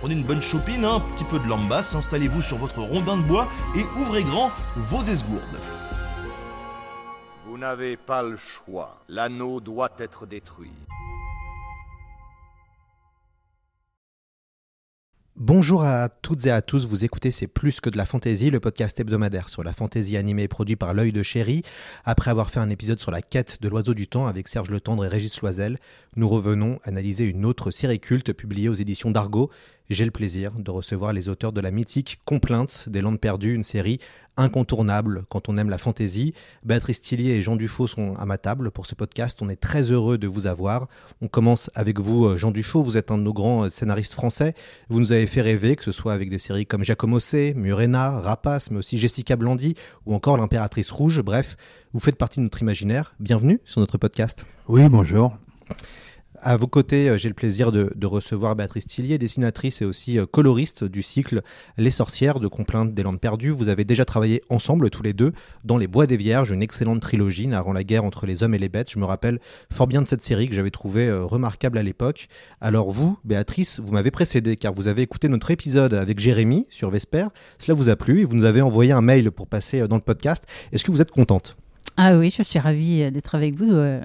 prenez une bonne chopine, hein, un petit peu de lambasse, installez-vous sur votre rondin de bois et ouvrez grand vos esgourdes. Vous n'avez pas le choix. L'anneau doit être détruit. Bonjour à toutes et à tous, vous écoutez C'est plus que de la fantaisie, le podcast hebdomadaire sur la fantaisie animée produit par l'œil de chéri. Après avoir fait un épisode sur la quête de l'oiseau du temps avec Serge Le Tendre et Régis Loisel, nous revenons analyser une autre série culte publiée aux éditions d'Argo. J'ai le plaisir de recevoir les auteurs de la mythique Complainte des Landes Perdues, une série incontournable quand on aime la fantaisie. Béatrice Tillier et Jean Dufaux sont à ma table pour ce podcast. On est très heureux de vous avoir. On commence avec vous, Jean Dufaux. Vous êtes un de nos grands scénaristes français. Vous nous avez fait rêver, que ce soit avec des séries comme Giacomo C, Murena, Rapace, mais aussi Jessica Blandy ou encore L'Impératrice Rouge. Bref, vous faites partie de notre imaginaire. Bienvenue sur notre podcast. Oui, bonjour. À vos côtés, j'ai le plaisir de, recevoir Béatrice Tillier, dessinatrice et aussi coloriste du cycle Les Sorcières de Complainte des Landes Perdues. Vous avez déjà travaillé ensemble tous les deux dans Les Bois des Vierges, une excellente trilogie narrant la guerre entre les hommes et les bêtes. Je me rappelle fort bien de cette série que j'avais trouvée remarquable à l'époque. Alors vous, Béatrice, vous m'avez précédé car vous avez écouté notre épisode avec Jérémy sur Vesper. Cela vous a plu et vous nous avez envoyé un mail pour passer dans le podcast. Est-ce que vous êtes contente? Ah oui, je suis ravie d'être avec vous euh,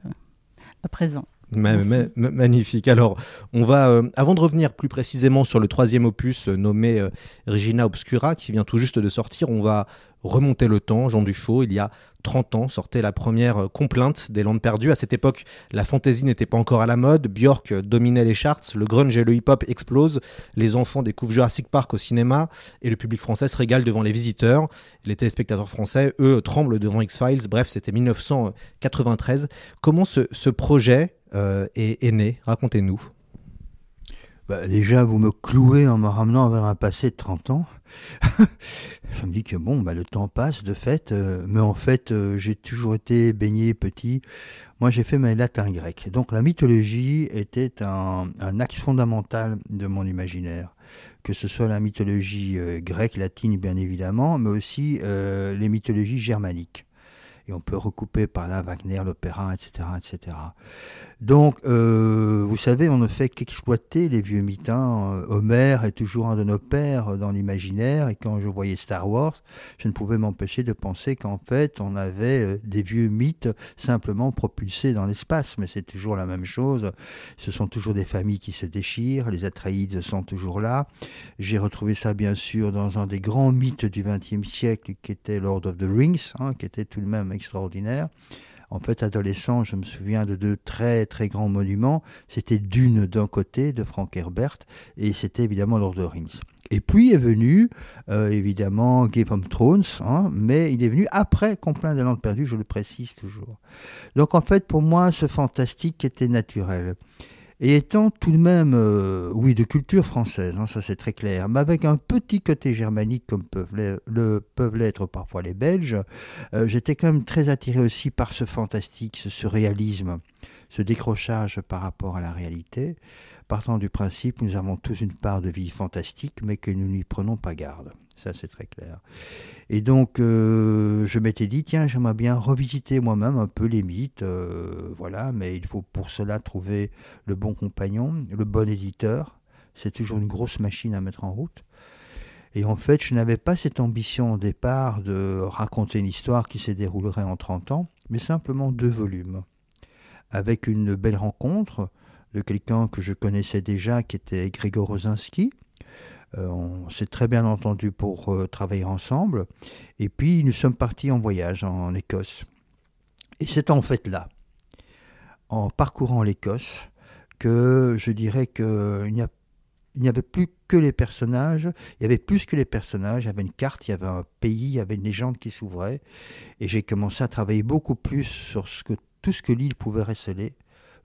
à présent. Ma ma magnifique. Alors, on va, euh, avant de revenir plus précisément sur le troisième opus euh, nommé euh, Regina Obscura, qui vient tout juste de sortir, on va remonter le temps. Jean Dufaux, il y a 30 ans, sortait la première complainte des Landes perdues. À cette époque, la fantaisie n'était pas encore à la mode. Björk dominait les charts, le grunge et le hip-hop explosent. Les enfants découvrent Jurassic Park au cinéma et le public français se régale devant les visiteurs. Les téléspectateurs français, eux, tremblent devant X-Files. Bref, c'était 1993. Comment ce, projet euh, est, né? Racontez-nous. Bah, déjà, vous me clouez en me ramenant vers un passé de 30 ans. je me dis que bon, bah, le temps passe de fait, euh, mais en fait, euh, j'ai toujours été baigné petit. Moi, j'ai fait mes latin grec. Donc, la mythologie était un, un, axe fondamental de mon imaginaire. Que ce soit la mythologie euh, grecque, latine, bien évidemment, mais aussi les mythologies germaniques et on peut recouper par là Wagner, l'opéra, etc., etc. Donc, euh, vous savez, on ne fait qu'exploiter les vieux mythes. Hein. Homère est toujours un de nos pères dans l'imaginaire, et quand je voyais Star Wars, je ne pouvais m'empêcher de penser qu'en fait, on avait des vieux mythes simplement propulsés dans l'espace, mais c'est toujours la même chose. Ce sont toujours des familles qui se déchirent, les Atreides sont toujours là. J'ai retrouvé ça, bien sûr, dans un des grands mythes du XXe siècle, qui était Lord of the Rings, hein, qui était tout de même extraordinaire. En fait, adolescent, je me souviens de deux très très grands monuments. C'était Dune d'un côté de Frank Herbert et c'était évidemment Lord of Rings. Et puis est venu euh, évidemment Game of Thrones, hein, mais il est venu après Complaint des Landes perdues, je le précise toujours. Donc en fait, pour moi, ce fantastique était naturel. Et étant tout de même, euh, oui, de culture française, hein, ça c'est très clair, mais avec un petit côté germanique comme peuvent l'être, le, l'être parfois les Belges, euh, j'étais quand même très attiré aussi par ce fantastique, ce surréalisme, ce décrochage par rapport à la réalité, partant du principe nous avons tous une part de vie fantastique, mais que nous n'y prenons pas garde. Ça, c'est très clair. Et donc, euh, je m'étais dit, tiens, j'aimerais bien revisiter moi-même un peu les mythes, euh, voilà, mais il faut pour cela trouver le bon compagnon, le bon éditeur. C'est toujours une grosse machine à mettre en route. Et en fait, je n'avais pas cette ambition au départ de raconter une histoire qui se déroulerait en 30 ans, mais simplement deux volumes. Avec une belle rencontre de quelqu'un que je connaissais déjà, qui était Grégor Rosinski, on s'est très bien entendu pour euh, travailler ensemble. Et puis nous sommes partis en voyage en, Écosse. Et c'est en fait là, en parcourant l'Écosse, que je dirais qu'il n'y il n'y avait plus que les personnages, il y avait plus que les personnages, il y avait une carte, il y avait un pays, il y avait une légende qui s'ouvrait, et j'ai commencé à travailler beaucoup plus sur ce que, tout ce que l'île pouvait récéler,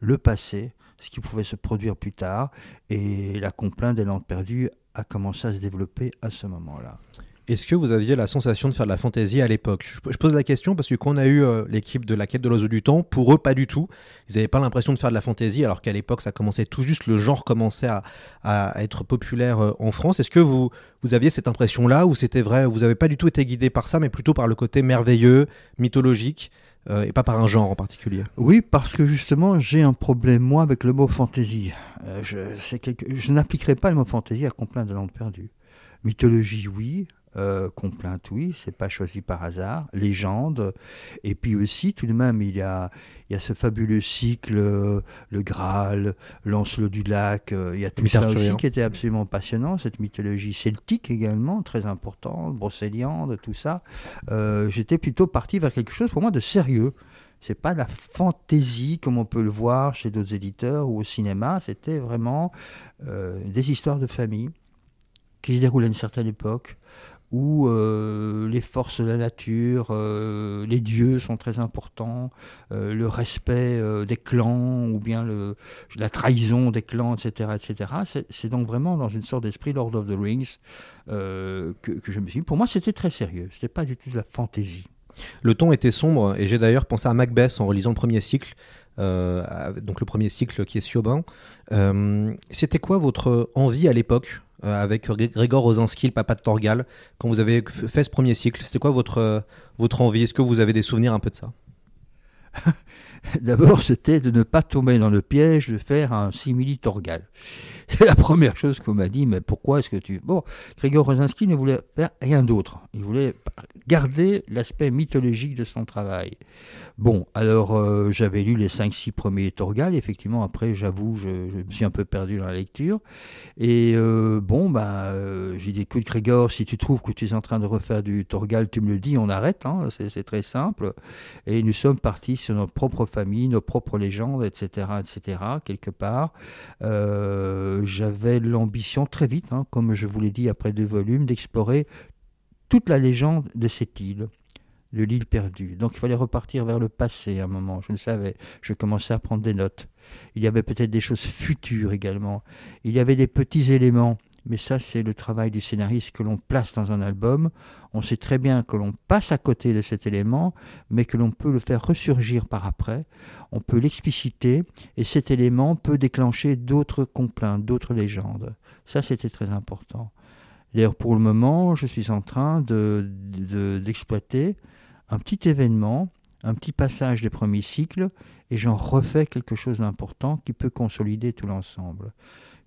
le passé, ce qui pouvait se produire plus tard, et la complainte des landes perdues a commencé à se développer à ce moment-là. Est-ce que vous aviez la sensation de faire de la fantaisie à l'époque? Je, pose la question parce que quand on a eu euh, l'équipe de la quête de l'oiseau du temps, pour eux, pas du tout. Ils n'avaient pas l'impression de faire de la fantaisie, alors qu'à l'époque, ça commençait tout juste, le genre commençait à, à être populaire euh, en France. Est-ce que vous, vous aviez cette impression-là, ou c'était vrai, vous n'avez pas du tout été guidé par ça, mais plutôt par le côté merveilleux, mythologique? Euh, et pas par un genre en particulier. Oui, parce que justement, j'ai un problème, moi, avec le mot fantaisie. Euh, je n'appliquerai pas le mot fantaisie à Complainte de l'Ande perdue. Mythologie, oui. Euh, complainte, oui, c'est pas choisi par hasard. Légende. Et puis aussi, tout de même, il y a, il y a ce fabuleux cycle, euh, le Graal, Lancelot du Lac. euh, il y a tout ça aussi qui était absolument passionnant. Cette mythologie celtique également, très importante, brocéliande, tout ça. Euh, J'étais plutôt parti vers quelque chose pour moi de sérieux. C'est pas la fantaisie comme on peut le voir chez d'autres éditeurs ou au cinéma. C'était vraiment des histoires de famille qui se déroulent à une certaine époque où euh, les forces de la nature, euh, les dieux sont très importants, euh, le respect des clans ou bien la trahison des clans, etc. etc. C'est- donc vraiment dans une sorte d'esprit Lord of the Rings que, que je me suis. Pour moi, c'était très sérieux. C'était pas du tout de la fantaisie. Le ton était sombre et j'ai d'ailleurs pensé à Macbeth en relisant le premier cycle, donc le premier cycle qui est Siobhan. Euh, C'était quoi votre envie à l'époque euh, avec Gré- Grégor Rosinski, le papa de Torgal, quand vous avez fait ce premier cycle? C'était quoi votre, euh, votre envie? Est-ce que vous avez des souvenirs un peu de ça? D'abord, c'était de ne pas tomber dans le piège de faire un simili Torgal. C'est la première chose qu'on m'a dit, mais pourquoi est-ce que tu... Bon, Grégor Rosinski ne voulait faire rien d'autre. Il voulait garder l'aspect mythologique de son travail. Bon, alors euh, j'avais lu les 5-6 premiers Torgal, effectivement, après, j'avoue, je, je me suis un peu perdu dans la lecture. Et euh, bon, bah, euh, j'ai dit, écoute Grégor, si tu trouves que tu es en train de refaire du Torgal, tu me le dis, on arrête, hein, c'est très simple. Et nous sommes partis sur notre propre famille, nos propres légendes, etc., etc., quelque part. Euh, J'avais l'ambition très vite, hein, comme je vous l'ai dit après deux volumes, d'explorer toute la légende de cette île, de l'île perdue. Donc il fallait repartir vers le passé à un moment, je le savais. Je commençais à prendre des notes. Il y avait peut-être des choses futures également. Il y avait des petits éléments. Mais ça, c'est le travail du scénariste que l'on place dans un album. On sait très bien que l'on passe à côté de cet élément, mais que l'on peut le faire ressurgir par après. On peut l'expliciter, et cet élément peut déclencher d'autres complaintes, d'autres légendes. Ça, c'était très important. D'ailleurs, pour le moment, je suis en train de- de- d'exploiter un petit événement, un petit passage des premiers cycles, et j'en refais quelque chose d'important qui peut consolider tout l'ensemble.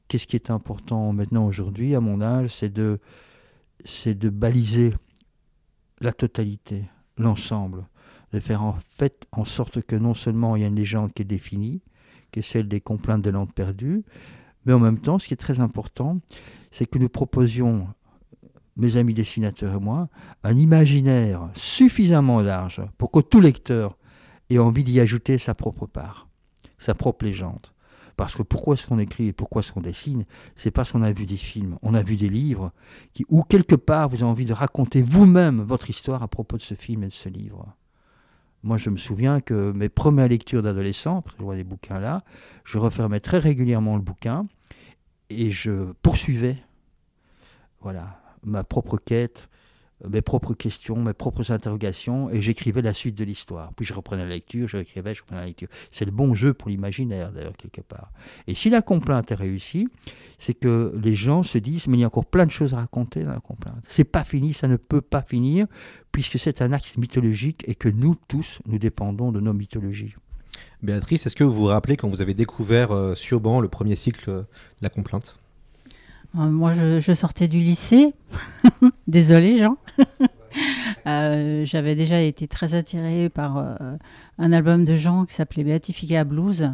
Qu'est-ce qui est important maintenant aujourd'hui, à mon âge, c'est de, c'est de baliser la totalité, l'ensemble, de faire en fait en sorte que non seulement il y a une légende qui est définie, qui est celle des complaintes de l'ande perdue, mais en même temps, ce qui est très important, c'est que nous proposions, mes amis dessinateurs et moi, un imaginaire suffisamment large pour que tout lecteur ait envie d'y ajouter sa propre part, sa propre légende. Parce que pourquoi est-ce qu'on écrit et pourquoi est-ce qu'on dessine C'est parce qu'on a vu des films, on a vu des livres, qui, où quelque part vous avez envie de raconter vous-même votre histoire à propos de ce film et de ce livre. Moi, je me souviens que mes premières lectures d'adolescent, parce que je vois des bouquins là, je refermais très régulièrement le bouquin et je poursuivais voilà, ma propre quête, mes propres questions, mes propres interrogations, et j'écrivais la suite de l'histoire. Puis je reprenais la lecture, je réécrivais, je reprenais la lecture. C'est le bon jeu pour l'imaginaire, d'ailleurs, quelque part. Et si la complainte est réussie, c'est que les gens se disent, mais il y a encore plein de choses à raconter dans la complainte. C'est pas fini, ça ne peut pas finir, puisque c'est un axe mythologique et que nous tous, nous dépendons de nos mythologies. Béatrice, est-ce que vous vous rappelez quand vous avez découvert euh, Siobhan, le premier cycle de la complainte? Moi, je, je sortais du lycée. Désolé, Jean. Euh, J'avais déjà été très attirée par euh, un album de Jean qui s'appelait Beatifica Blues,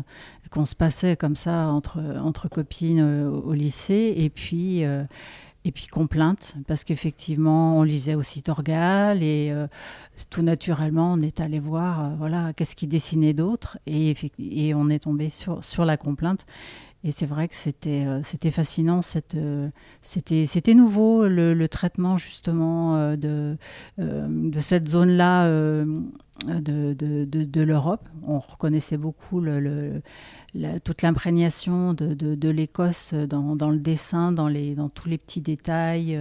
qu'on se passait comme ça entre, entre copines euh, au lycée. Et puis. euh, et puis complainte, parce qu'effectivement, on lisait aussi Torgal et euh, tout naturellement, on est allé voir, euh, voilà, qu'est-ce qui dessinait d'autre, et, et on est tombé sur, sur la complainte. Et c'est vrai que c'était euh, c'était fascinant, euh, c'était c'était nouveau le, traitement justement euh, de, de cette zone-là euh, de, de, de, l'Europe. On reconnaissait beaucoup toute l'imprégnation de, l'Écosse dans, dans le dessin, dans, les, dans tous les petits détails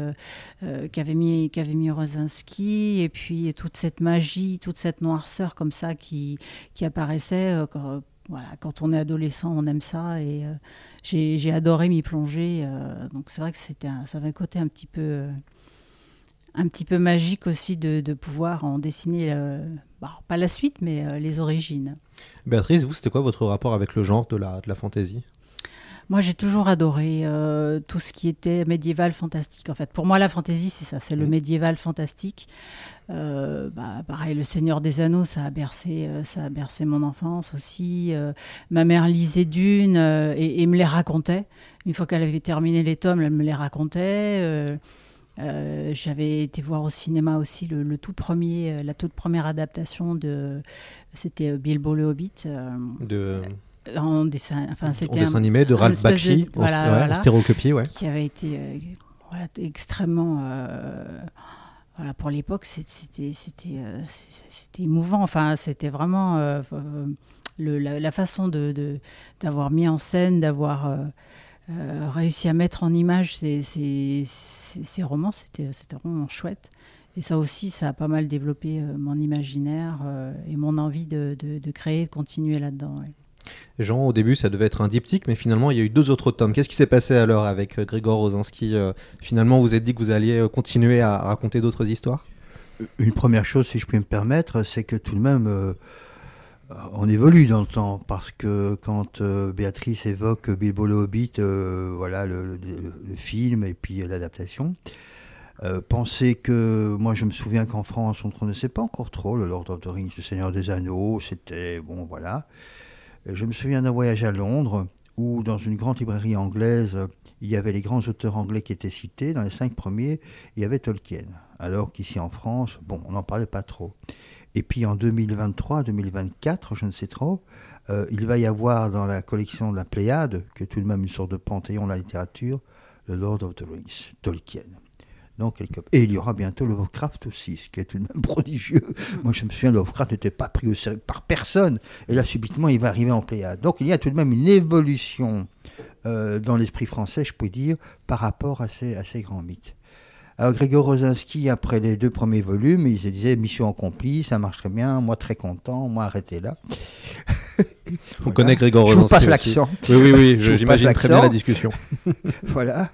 qu'avait mis, qu'avait mis Rosinski, et puis toute cette magie, toute cette noirceur comme ça qui, qui apparaissait. Voilà, quand on est adolescent, on aime ça, et euh, j'ai adoré m'y plonger. euh, donc c'est vrai que c'était ça avait un côté un petit peu, un petit peu magique aussi de, de pouvoir en dessiner, euh, bah, pas la suite, mais les origines. Béatrice, vous, c'était quoi votre rapport avec le genre de la, de la fantasy Moi, j'ai toujours adoré euh, tout ce qui était médiéval fantastique. En fait, pour moi, la fantasy, c'est ça, c'est le Mhm. médiéval fantastique. Euh, bah, pareil, Le Seigneur des Anneaux, ça a bercé, euh, ça a bercé mon enfance aussi. Euh, ma mère lisait Dune et, et me les racontait. Une fois qu'elle avait terminé les tomes, elle me les racontait. Euh, J'avais été voir au cinéma aussi le, le tout premier, la toute première adaptation de, c'était Bilbo le Hobbit. euh, de, en dessin, enfin, en c'était dessin animé de Ralph Bakshi, de- en- voilà, en ouais. qui avait été euh, voilà, extrêmement euh, voilà pour l'époque c'était euh, c'était émouvant enfin c'était vraiment le- la, la façon de de- d'avoir mis en scène d'avoir réussi à mettre en image ces, ces, ces- ces romans c'était c'était vraiment chouette et ça aussi ça a pas mal développé euh, mon imaginaire euh, et mon envie de, de, de créer de continuer là-dedans ouais. Jean, au début, ça devait être un diptyque, mais finalement, il y a eu deux autres tomes. Qu'est-ce qui s'est passé alors avec euh, Grégor Rosinski euh, Finalement, vous êtes dit que vous alliez euh, continuer à raconter d'autres histoires? Une première chose, si je puis me permettre, c'est que tout de même, on évolue dans le temps, parce que quand Béatrice évoque Bilbo le Hobbit, voilà, le, film et puis l'adaptation, euh, pensez que, moi je me souviens qu'en France, on ne connaissait pas encore trop le Lord of the Rings, le Seigneur des Anneaux, c'était, bon voilà. Je me souviens d'un voyage à Londres, où dans une grande librairie anglaise, il y avait les grands auteurs anglais qui étaient cités, dans les cinq premiers, il y avait Tolkien. Alors qu'ici en France, bon, on n'en parlait pas trop. Et puis en 2023, 2024, je ne sais trop, euh, il va y avoir dans la collection de la Pléiade, qui est tout de même une sorte de panthéon de la littérature, le Lord of the Rings, Tolkien. Et il y aura bientôt Lovecraft aussi, ce qui est tout de même prodigieux. Moi, je me souviens, Lovecraft n'était pas pris au sérieux par personne. Et là, subitement, il va arriver en Pléiade. Donc, il y a tout de même une évolution euh, dans l'esprit français, je peux dire, par rapport à ces grands mythes. Alors Grégor Rosinski, après les deux premiers volumes, il se disait mission accomplie, ça marche très bien, moi très content, moi arrêtez là. On connaît Grégor Je vous Rosinski passe aussi. l'accent. Oui, oui, oui, je- Je j'imagine passe très bien la discussion. voilà.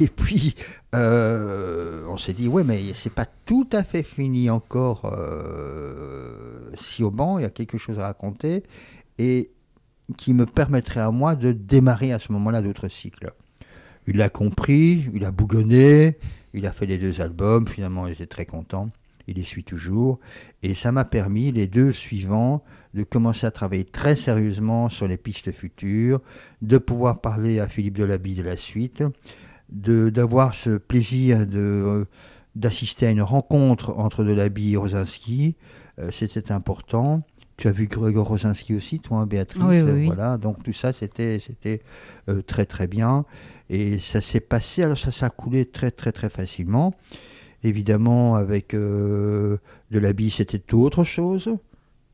Et puis, euh, on s'est dit, ouais, mais c'est pas tout à fait fini encore. Euh, si au banc, il y a quelque chose à raconter. Et qui me permettrait à moi de démarrer à ce moment-là d'autres cycles. Il l'a compris, il a bougonné, il a fait les deux albums, finalement il était très content, il les suit toujours, et ça m'a permis, les deux suivants, de commencer à travailler très sérieusement sur les pistes futures, de pouvoir parler à Philippe Delaby de la suite, d'avoir ce plaisir d'assister à une rencontre entre Delaby et Rosinski, euh, c'était important. Tu as vu Gregor Rosinski aussi, toi, hein, Béatrice Oui, oui, oui. Voilà, donc tout ça, c'était c'était euh, très très bien. Et ça s'est passé, alors ça, ça a coulé très très très facilement. Évidemment, avec euh, Delaby, c'était autre chose.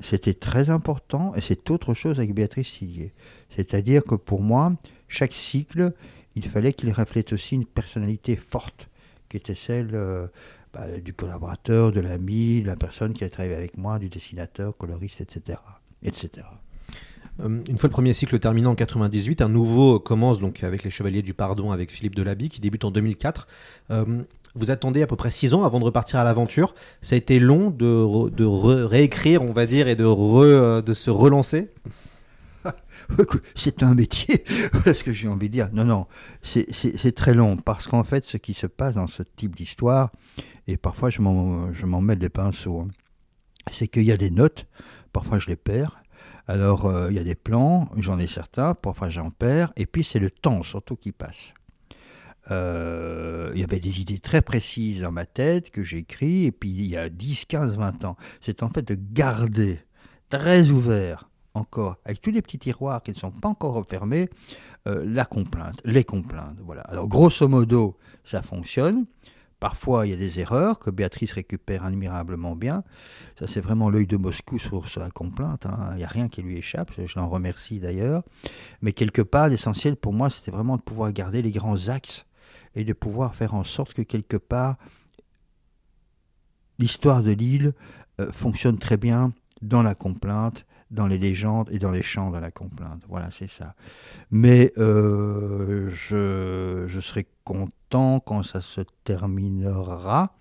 C'était très important. Et c'est autre chose avec Béatrice Sillier. C'est-à-dire que pour moi, chaque cycle, il fallait qu'il reflète aussi une personnalité forte, qui était celle euh, bah, du collaborateur, de l'ami, de la personne qui a travaillé avec moi, du dessinateur, coloriste, etc. etc. Euh, Une fois le premier cycle terminé en 98, un nouveau commence donc avec les Chevaliers du Pardon avec Philippe Delaby qui débute en 2004. Euh, vous attendez à peu près six ans avant de repartir à l'aventure. Ça a été long de, re- de re- réécrire, on va dire, et de, re- de se relancer? c'est un métier, voilà ce que j'ai envie de dire. Non, non, c'est très long, parce qu'en fait, ce qui se passe dans ce type d'histoire, et parfois je m'en mets des pinceaux, hein, c'est qu'il y a des notes, parfois je les perds, alors euh, il y a des plans, j'en ai certains, parfois j'en perds, et puis c'est le temps surtout qui passe. Euh, il y avait des idées très précises dans ma tête que j'écris, et puis il y a 10, 15, 20 ans, c'est en fait de garder très ouvert encore, avec tous les petits tiroirs qui ne sont pas encore refermés, euh, la complainte, les complaintes. Voilà. Alors, grosso modo, ça fonctionne. Parfois, il y a des erreurs que Béatrice récupère admirablement bien. Ça, c'est vraiment l'œil de Moscou sur, la complainte. hein. Il n'y a rien qui lui échappe. Je l'en remercie d'ailleurs. Mais quelque part, l'essentiel pour moi, c'était vraiment de pouvoir garder les grands axes et de pouvoir faire en sorte que quelque part, l'histoire de l'île euh, fonctionne très bien dans la complainte, dans les légendes et dans les chants de la complainte. Voilà, c'est ça. Mais euh, je, je serai content quand ça se terminera,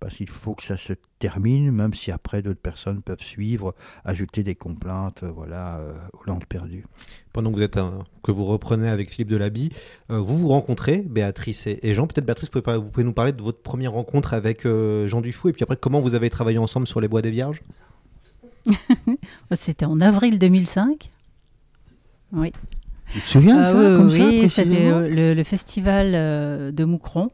parce qu'il faut que ça se termine, même si après d'autres personnes peuvent suivre, ajouter des complaintes, euh, voilà, euh, aux langues perdues. Pendant que vous, êtes un- que vous reprenez avec Philippe Delaby, euh, vous vous rencontrez, Béatrice et, et Jean. Peut-être Béatrice, vous pouvez, pas- vous pouvez nous parler de votre première rencontre avec euh, Jean Dufou et puis après comment vous avez travaillé ensemble sur les Bois des Vierges? C'était en avril 2005. Oui. Tu te souviens de Ah ça, oui, comme oui, ça, c'était précisément? euh, le, le festival euh, de Moucron.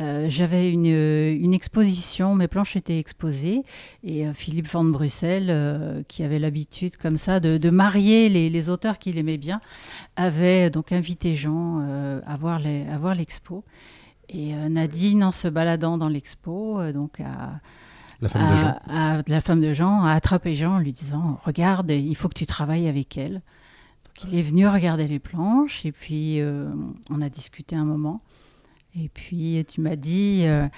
Euh, J'avais une, une exposition, mes planches étaient exposées, et euh, Philippe Van Bruxelles, euh, qui avait l'habitude comme ça de, de marier les, les auteurs qu'il aimait bien, avait donc invité Jean à voir l'expo. Et Nadine, en se baladant dans l'expo, donc a, La femme de Jean. la femme de Jean a attrapé Jean en lui disant Regarde, il faut que tu travailles avec elle. Donc il est venu regarder les planches et puis euh, on a discuté un moment. Et puis tu m'as dit euh,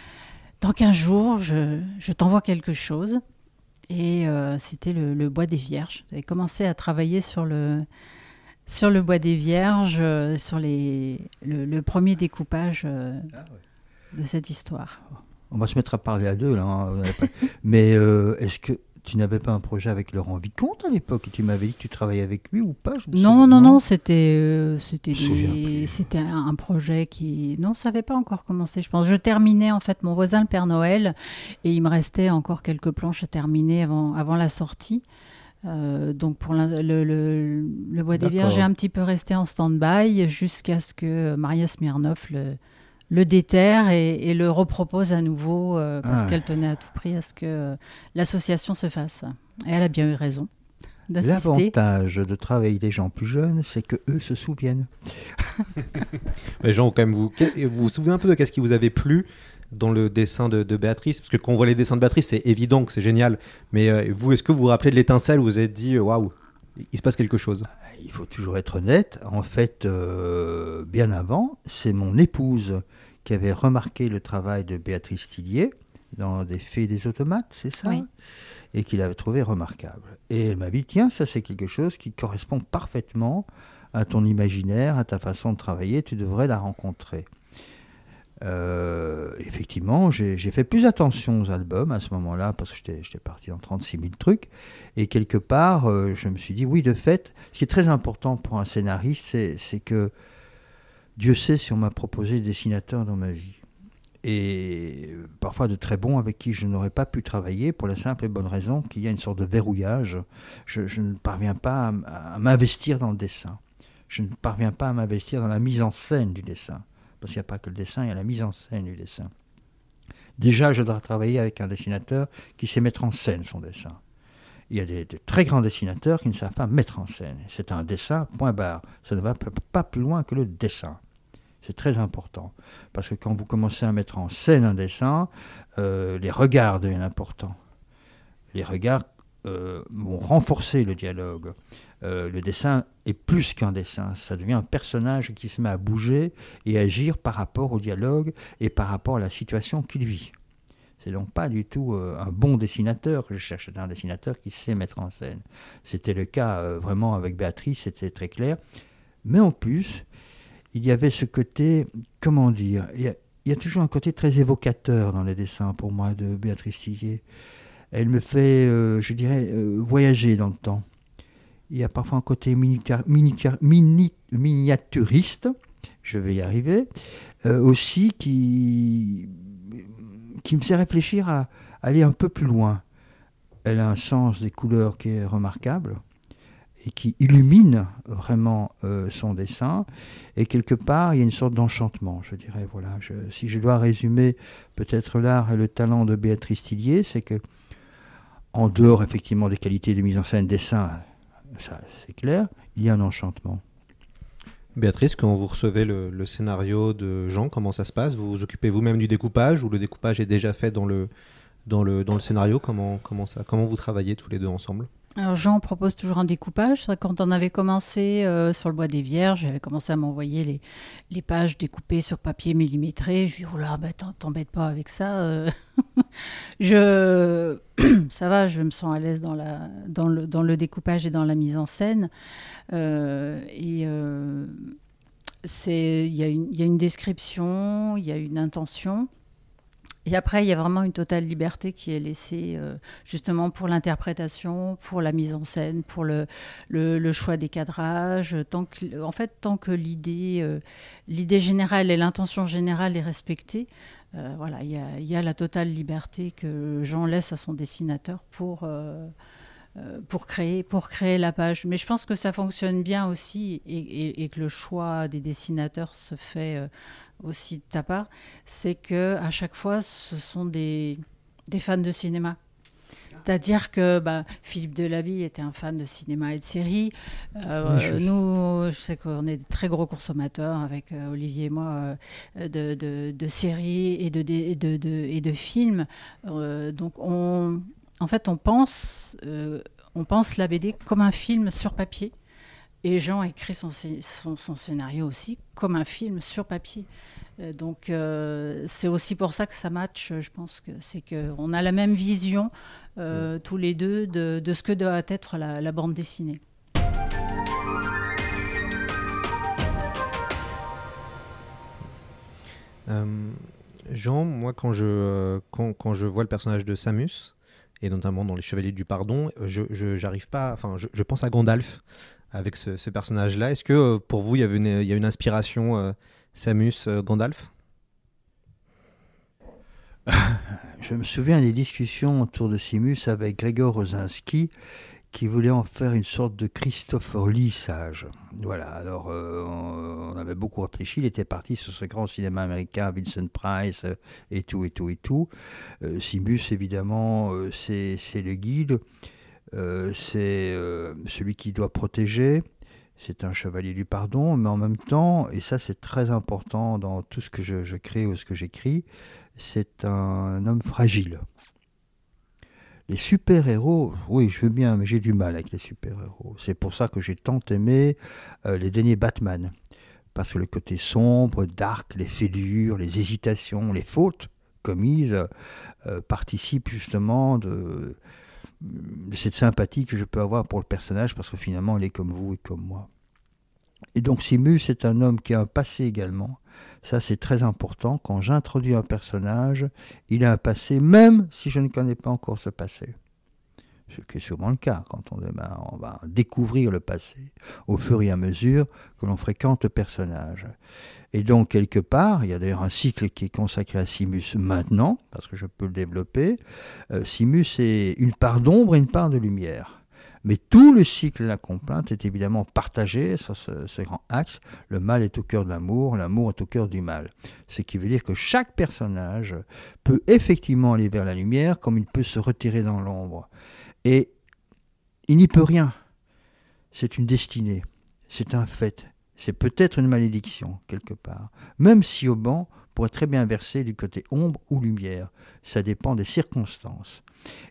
Dans 15 jours, je, je t'envoie quelque chose. Et euh, c'était le, le bois des Vierges. J'avais commencé à travailler sur le, sur le bois des Vierges, euh, sur les, le, le premier découpage euh, de cette histoire. On va se mettre à parler à deux, là. hein, Mais est-ce que tu n'avais pas un projet avec Laurent Vicomte à l'époque Tu m'avais dit que tu travaillais avec lui ou pas Je me Non, non, non, c'était euh, c'était un projet qui non, ça n'avait pas encore commencé. Je pense. Je terminais en fait mon voisin le Père Noël et il me restait encore quelques planches à terminer avant avant la sortie. Euh, donc pour le, le, le bois des. Vierges est un petit peu resté en stand-by jusqu'à ce que Maria Smirnov le, le déterre et, et le repropose à nouveau euh, parce Ah. qu'elle tenait à tout prix à ce que euh, l'association se fasse. Et elle a bien eu raison. L'avantage de travailler des gens plus jeunes, c'est que eux se souviennent. Mais Jean, quand même, vous vous, vous souvenez un peu de qu'est-ce qui vous avait plu dans le dessin de, de Béatrice? Parce que quand on voit les dessins de Béatrice, c'est évident que c'est génial. Mais euh, vous, est-ce que vous vous rappelez de l'étincelle où vous vous êtes dit, waouh, il se passe quelque chose Il faut toujours être honnête. En fait, euh, bien avant, c'est mon épouse qui avait remarqué le travail de Béatrice Tillier dans Des Fées des automates, c'est ça Oui. Et qu'il avait trouvé remarquable. Et elle m'a dit, tiens, ça c'est quelque chose qui correspond parfaitement à ton imaginaire, à ta façon de travailler, tu devrais la rencontrer. Euh, effectivement, j'ai fait plus attention aux albums à ce moment-là, parce que j'étais parti dans 36 000 trucs. Et quelque part, euh, je me suis dit, oui, de fait, ce qui est très important pour un scénariste, c'est que Dieu sait si on m'a proposé des dessinateurs dans ma vie. Et euh, parfois de très bons avec qui je n'aurais pas pu travailler pour la simple et bonne raison qu'il y a une sorte de verrouillage. Je, ne parviens pas à m'investir dans le dessin. Je ne parviens pas à m'investir dans la mise en scène du dessin. Parce qu'il n'y a pas que le dessin, il y a la mise en scène du dessin. Déjà, je dois travailler avec un dessinateur qui sait mettre en scène son dessin. Il y a des, très grands dessinateurs qui ne savent pas mettre en scène. C'est un dessin, point barre. Ça ne va pas plus loin que le dessin. C'est très important. Parce que quand vous commencez à mettre en scène un dessin, euh, les regards deviennent importants. Les regards euh, vont renforcer le dialogue. Euh, le dessin est plus qu'un dessin. Ça devient un personnage qui se met à bouger et agir par rapport au dialogue et par rapport à la situation qu'il vit. C'est donc pas du tout euh, un bon dessinateur que je cherche, un dessinateur qui sait mettre en scène. C'était le cas euh, vraiment avec Béatrice, c'était très clair. Mais en plus, il y avait ce côté, comment dire, il y a, toujours un côté très évocateur dans les dessins pour moi de Béatrice Tillier. Elle me fait, je dirais, voyager dans le temps. Il y a parfois un côté mini- miniaturiste, je vais y arriver, euh, aussi qui, qui me fait réfléchir à aller un peu plus loin. Elle a un sens des couleurs qui est remarquable et qui illumine vraiment euh, son dessin. Et quelque part, il y a une sorte d'enchantement, je dirais. Voilà, si je dois résumer peut-être l'art et le talent de Béatrice Tillier, c'est que, en dehors effectivement des qualités de mise en scène, dessin, ça c'est clair, il y a un enchantement. Béatrice, quand vous recevez le, scénario de Jean, comment ça se passe? Vous vous occupez vous-même du découpage ou le découpage est déjà fait dans le, dans le, dans le scénario? Comment, comment, ça, comment vous travaillez tous les deux ensemble? Alors Jean propose toujours un découpage. Quand on avait commencé euh, sur le bois des Vierges, j'avais commencé à m'envoyer les, pages découpées sur papier millimétré. Je dis, oh là, bah, t'embête pas avec ça. euh. je... ça va, je me sens à l'aise dans, la, dans, le, dans le découpage et dans la mise en scène. Euh, et c'est- il y, y a une description, il y a une intention. Et après, il y a vraiment une totale liberté qui est laissée euh, justement pour l'interprétation, pour la mise en scène, pour le, choix des cadrages. Tant que, en fait, tant que l'idée, euh, générale et l'intention générale est respectée, euh, voilà, il y a, la totale liberté que Jean laisse à son dessinateur pour, pour, créer, pour créer la page. Mais je pense que ça fonctionne bien aussi et, que le choix des dessinateurs se fait aussi de ta part. C'est que à chaque fois, ce sont des, des fans de cinéma. C'est-à-dire que bah, Philippe Delaby était un fan de cinéma et de séries. Euh, Oui, Nous, je sais qu'on est des très gros consommateurs avec euh, Olivier et moi euh, de, de- de séries et de, de, de- et de films. Donc, on, en fait, on pense, on pense la BD comme un film sur papier. Et Jean écrit son, scé- son, son scénario aussi comme un film sur papier. Euh, donc euh, c'est aussi pour ça que ça match, je pense que c'est qu'on a la même vision euh, tous les deux de, de ce que doit être la, la bande dessinée. Euh, Jean, moi, quand je, quand, quand je vois le personnage de Samus, et notamment dans Les Chevaliers du Pardon, je, je- j'arrive pas. Enfin, je, je pense à Gandalf avec ce, personnage-là. Est-ce que euh, pour vous, il y, a une inspiration euh, Samus-Gandalf Je me souviens des discussions autour de Simus avec Grégor Rosinski qui voulait en faire une sorte de Christopher Lee sage. Voilà, alors euh, on avait beaucoup réfléchi, il était parti sur ce grand cinéma américain, Vincent Price euh, et tout, et tout, et tout. Euh, Simus, évidemment, euh, c'est le guide, euh, c'est euh, celui qui doit protéger, c'est un chevalier du pardon, mais en même temps, et ça c'est très important dans tout ce que je, crée ou ce que j'écris, c'est un homme fragile. Les super-héros, oui, je veux bien, mais j'ai du mal avec les super-héros. C'est pour ça que j'ai tant aimé euh, les derniers Batman. Parce que le côté sombre, dark, les fêlures, les hésitations, les fautes commises euh, participent justement de cette sympathie que je peux avoir pour le personnage, parce que finalement, il est comme vous et comme moi. Et donc Simus est un homme qui a un passé également. Ça, c'est très important. Quand j'introduis un personnage, il a un passé, même si je ne connais pas encore ce passé. Ce qui est souvent le cas quand on va découvrir le passé au fur et à mesure que l'on fréquente le personnage. Et donc, quelque part, il y a d'ailleurs un cycle qui est consacré à Simus maintenant, parce que je peux le développer. Euh, Simus est une part d'ombre et une part de lumière. Mais tout le cycle de la complainte est évidemment partagé sur ce, ce grand axe. Le mal est au cœur de l'amour, l'amour est au cœur du mal. Ce qui veut dire que chaque personnage peut effectivement aller vers la lumière comme il peut se retirer dans l'ombre. Et il n'y peut rien. C'est une destinée, c'est un fait, c'est peut-être une malédiction quelque part. Même si au banc pourrait très bien verser du côté ombre ou lumière, ça dépend des circonstances.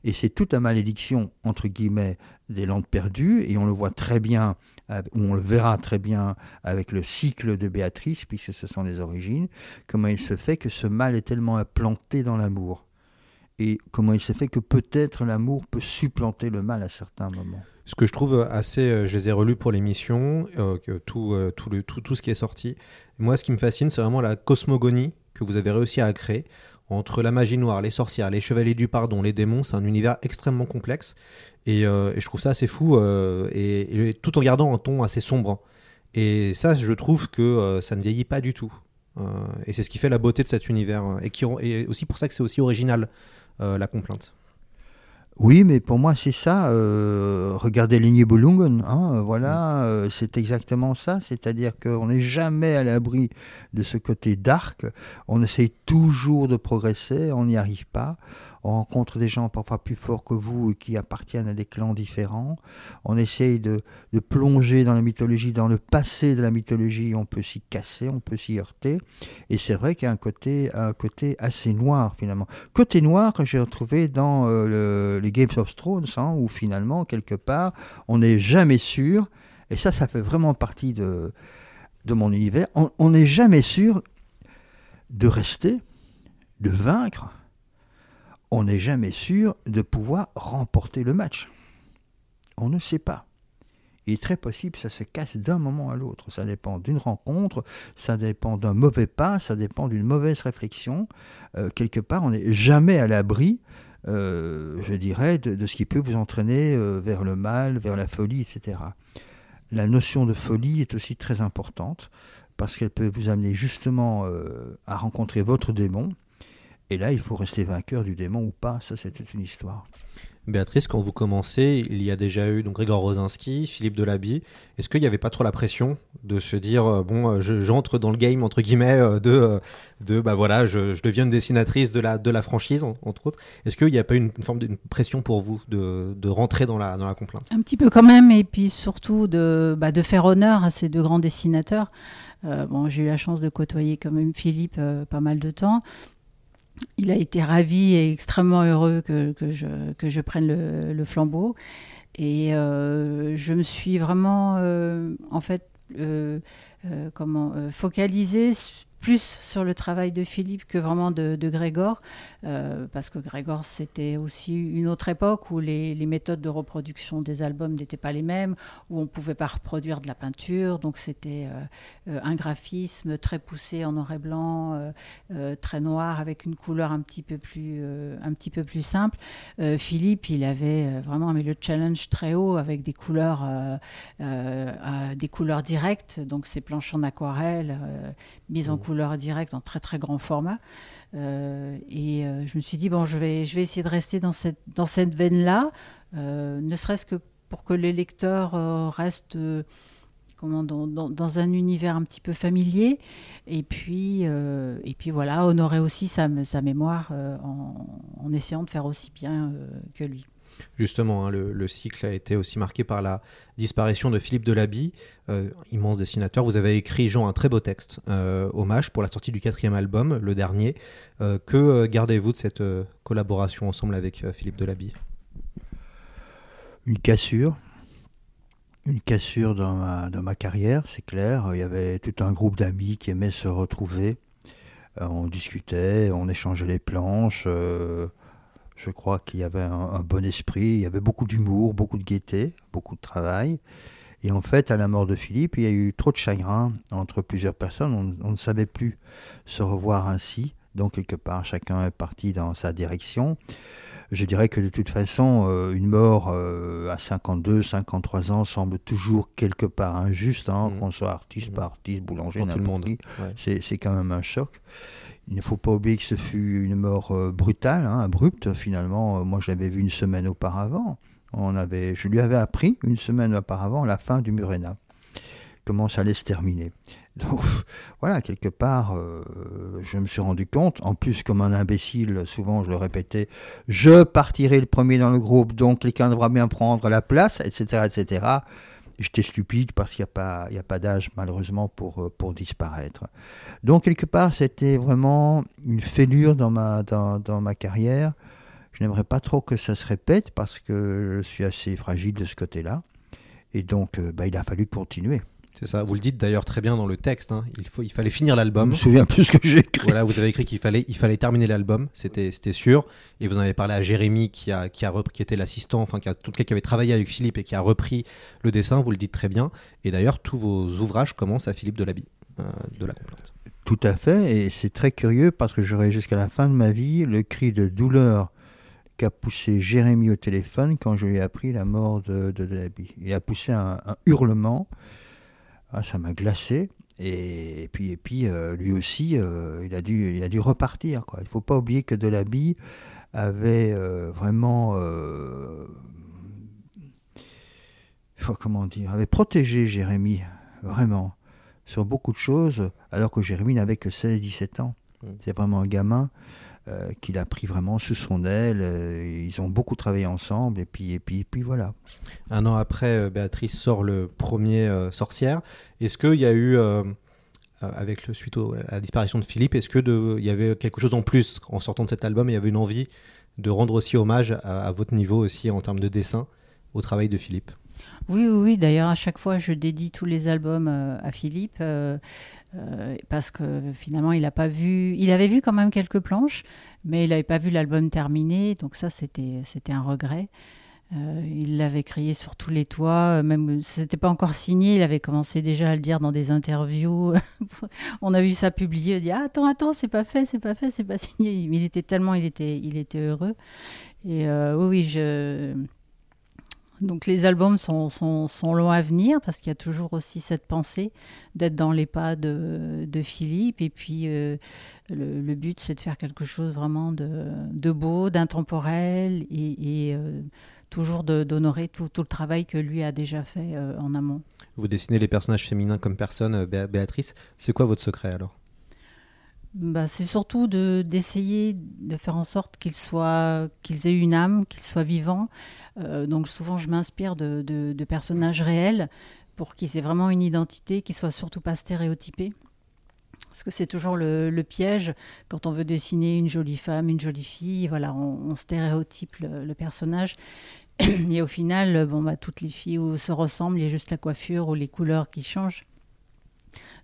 Et c'est toute la malédiction, entre guillemets, des landes perdues, et on le voit très bien, ou on le verra très bien avec le cycle de Béatrice, puisque ce sont les origines, comment il se fait que ce mal est tellement implanté dans l'amour. Et comment il se fait que peut-être l'amour peut supplanter le mal à certains moments. Ce que je trouve assez, euh, je les ai relus pour l'émission, euh, tout, euh, tout, tout, tout ce qui est sorti. Moi, ce qui me fascine, c'est vraiment la cosmogonie que vous avez réussi à créer entre la magie noire, les sorcières, les chevaliers du pardon, les démons. C'est un univers extrêmement complexe et, je trouve ça assez fou, et, tout en gardant un ton assez sombre. Et ça, je trouve que ça ne vieillit pas du tout. Et c'est ce qui fait la beauté de cet univers, euh, et, qui, et aussi pour ça que c'est aussi original, la complainte. Oui, mais pour moi, c'est ça. Euh, regardez Boulungen, hein, voilà, euh, c'est exactement ça. C'est-à-dire qu'on n'est jamais à l'abri de ce côté dark. On essaye toujours de progresser, on n'y arrive pas. On rencontre des gens parfois plus forts que vous et qui appartiennent à des clans différents. On essaye de, de plonger dans la mythologie, dans le passé de la mythologie, on peut s'y casser, on peut s'y heurter. Et c'est vrai qu'il y a un côté, un côté assez noir finalement. Côté noir que j'ai retrouvé dans euh, le- les Games of Thrones, hein, où finalement, quelque part, on n'est jamais sûr, et ça, ça fait vraiment partie de, de mon univers, on n'est jamais sûr de rester, de vaincre, on n'est jamais sûr de pouvoir remporter le match. On ne sait pas. Il est très possible que ça se casse d'un moment à l'autre. Ça dépend d'une rencontre, ça dépend d'un mauvais pas, ça dépend d'une mauvaise réflexion. Euh, quelque part, on n'est jamais à l'abri, euh, je dirais, de, ce qui peut vous entraîner euh, vers le mal, vers la folie, etc. La notion de folie est aussi très importante parce qu'elle peut vous amener justement à rencontrer votre démon. Et là, il faut rester vainqueur du démon ou pas. Ça, c'est toute une histoire. Béatrice, quand vous commencez, il y a déjà eu donc Grégor Rosinski, Philippe Delaby. Est-ce qu'il n'y avait pas trop la pression de se dire euh, bon, euh, je- j'entre dans le game entre guillemets euh, de euh, de bah voilà, je, je deviens une dessinatrice de la de la franchise en- entre autres. Est-ce qu'il n'y a pas une, une forme de pression pour vous de, de rentrer dans la dans la complainte? Un petit peu quand même, et puis surtout de, bah, de faire honneur à ces deux grands dessinateurs. Euh, bon, j'ai eu la chance de côtoyer quand même Philippe euh, pas mal de temps. Il a été ravi et extrêmement heureux que, que, je, que je prenne le, flambeau. Et euh, je me suis vraiment, euh, en fait, euh, comment, focalisée plus sur le travail de Philippe que vraiment de, de Grégor, euh, parce que Grégor, c'était aussi une autre époque où les, les méthodes de reproduction des albums n'étaient pas les mêmes, où on ne pouvait pas reproduire de la peinture, donc c'était euh, euh, un graphisme très poussé en noir et blanc, euh, très noir, avec une couleur un petit peu plus, un petit peu plus simple. Philippe, il avait vraiment mis le challenge très haut avec des couleurs, des couleurs directes, donc ces planches en aquarelle mises en couleur directe en très très grand format. Euh, et euh, je me suis dit bon, je vais, je vais essayer de rester dans cette, dans cette veine-là, euh, ne serait-ce que pour que les lecteurs restent comment, dans, dans- dans un univers un petit peu familier. Et puis, et puis voilà, honorer aussi sa, sa mémoire en, en essayant de faire aussi bien que lui. Justement, hein, le, le cycle a été aussi marqué par la disparition de Philippe Delaby, euh, immense dessinateur. Vous avez écrit, Jean, un très beau texte, euh, hommage pour la sortie du quatrième album, le dernier. Euh, que gardez-vous de cette collaboration ensemble avec Philippe Delaby? Une cassure. Une cassure dans ma, carrière, c'est clair. Il y avait tout un groupe d'amis qui aimaient se retrouver. On discutait, on échangeait les planches. Je crois qu'il y avait un, un bon esprit, il y avait beaucoup d'humour, beaucoup de gaieté, beaucoup de travail. Et en fait, à la mort de Philippe, il y a eu trop de chagrin entre plusieurs personnes. On, on ne savait plus se revoir ainsi. Donc, quelque part, chacun est parti dans sa direction. Je dirais que de toute façon, euh, une mort euh, à 52, 53 ans semble toujours quelque part injuste, hein, Mhm. qu'on soit artiste, pas artiste, boulanger, Pour tout le n'importe monde. qui. ouais. C'est quand même un choc. Il ne faut pas oublier que ce fut une mort euh, brutale, hein, abrupte finalement. Euh, moi, je l'avais vu une semaine auparavant. On avait, je lui avais appris une semaine auparavant la fin du Murena. Comment ça allait se terminer? Donc voilà, quelque part, euh, je me suis rendu compte, en plus comme un imbécile, souvent je le répétais, je partirai le premier dans le groupe, donc quelqu'un devra bien prendre la place, etc. etc. J'étais stupide parce qu'il n'y a pas, a pas d'âge malheureusement pour, euh, pour disparaître. Donc quelque part, c'était vraiment une fêlure dans ma, dans ma carrière. Je n'aimerais pas trop que ça se répète parce que je suis assez fragile de ce côté-là. Et donc, euh, bah, il a fallu continuer. C'est ça. Vous le dites d'ailleurs très bien dans le texte. hein. Il, faut, il fallait finir Je l'album. me souviens plus ce que j'ai écrit. Voilà, vous avez écrit qu'il fallait, il fallait terminer l'album, c'était, c'était sûr. Et vous en avez parlé à Jérémy, qui, a, qui, a repris, qui était l'assistant, enfin, qui, a, tout cas, qui avait travaillé avec Philippe et qui a repris le dessin, vous le dites très bien. Et d'ailleurs, tous vos ouvrages commencent à Philippe Delaby, euh, de la complainte. Tout à fait, et c'est très curieux parce que j'aurai jusqu'à la fin de ma vie le cri de douleur qu'a poussé Jérémy au téléphone quand je lui ai appris la mort de, de Delaby. Il a poussé un, un hurlement, Ah, ça m'a glacé, et, puis, et puis euh, lui aussi, euh, il, a dû, il a dû repartir. Quoi. Il ne faut pas oublier que Delaby avait euh, vraiment... comment dire, avait protégé Jérémy, vraiment, sur beaucoup de choses, alors que Jérémy n'avait que 16-17 ans. Mm. C'est vraiment un gamin. Euh, qu'il a pris vraiment sous son aile. euh, ils ont beaucoup travaillé ensemble et puis, et puis, et puis voilà. Un an après, euh, Béatrice sort le premier euh, Sorcière. Est-ce qu'il y a eu, euh, avec le suite au- à la disparition de Philippe, est-ce qu'il y avait quelque chose en plus en sortant de cet album Il y avait une envie de rendre aussi hommage à, à votre niveau aussi en termes de dessin au travail de Philippe? Oui, oui, oui. D'ailleurs, à chaque fois, je dédie tous les albums euh, à Philippe euh, parce que finalement, il a pas vu. Il avait vu quand même quelques planches, mais il n'avait pas vu l'album terminé. Donc ça, c'était c'était un regret. Euh, il l'avait crié sur tous les toits, euh, même c'était pas encore signé, il avait commencé déjà à le dire dans des interviews. On a vu ça publié, il dit ah, attends attends c'est pas fait c'est pas fait c'est pas signé. Il était tellement il était il était heureux. Et oui oui je donc les albums sont, sont, longs à venir parce qu'il y a toujours aussi cette pensée d'être dans les pas de, Philippe. Et puis euh, le, but c'est de faire quelque chose vraiment de, beau, d'intemporel et, euh, toujours d'honorer tout, le travail que lui a déjà fait euh, en amont. Vous dessinez les personnages féminins comme personne, Béa- Béatrice. C'est quoi votre secret alors? Bah, c'est surtout de- d'essayer de faire en sorte qu'ils soient, qu'ils aient une âme, qu'ils soient vivants. Euh, donc souvent, je m'inspire de, personnages réels pour qu'ils aient vraiment une identité, qui soit surtout pas stéréotypée. Parce que c'est toujours le, piège quand on veut dessiner une jolie femme, une jolie fille. Voilà, on, stéréotype le, personnage. Et au final, bon, bah, toutes les filles se ressemblent, il y a juste la coiffure ou les couleurs qui changent.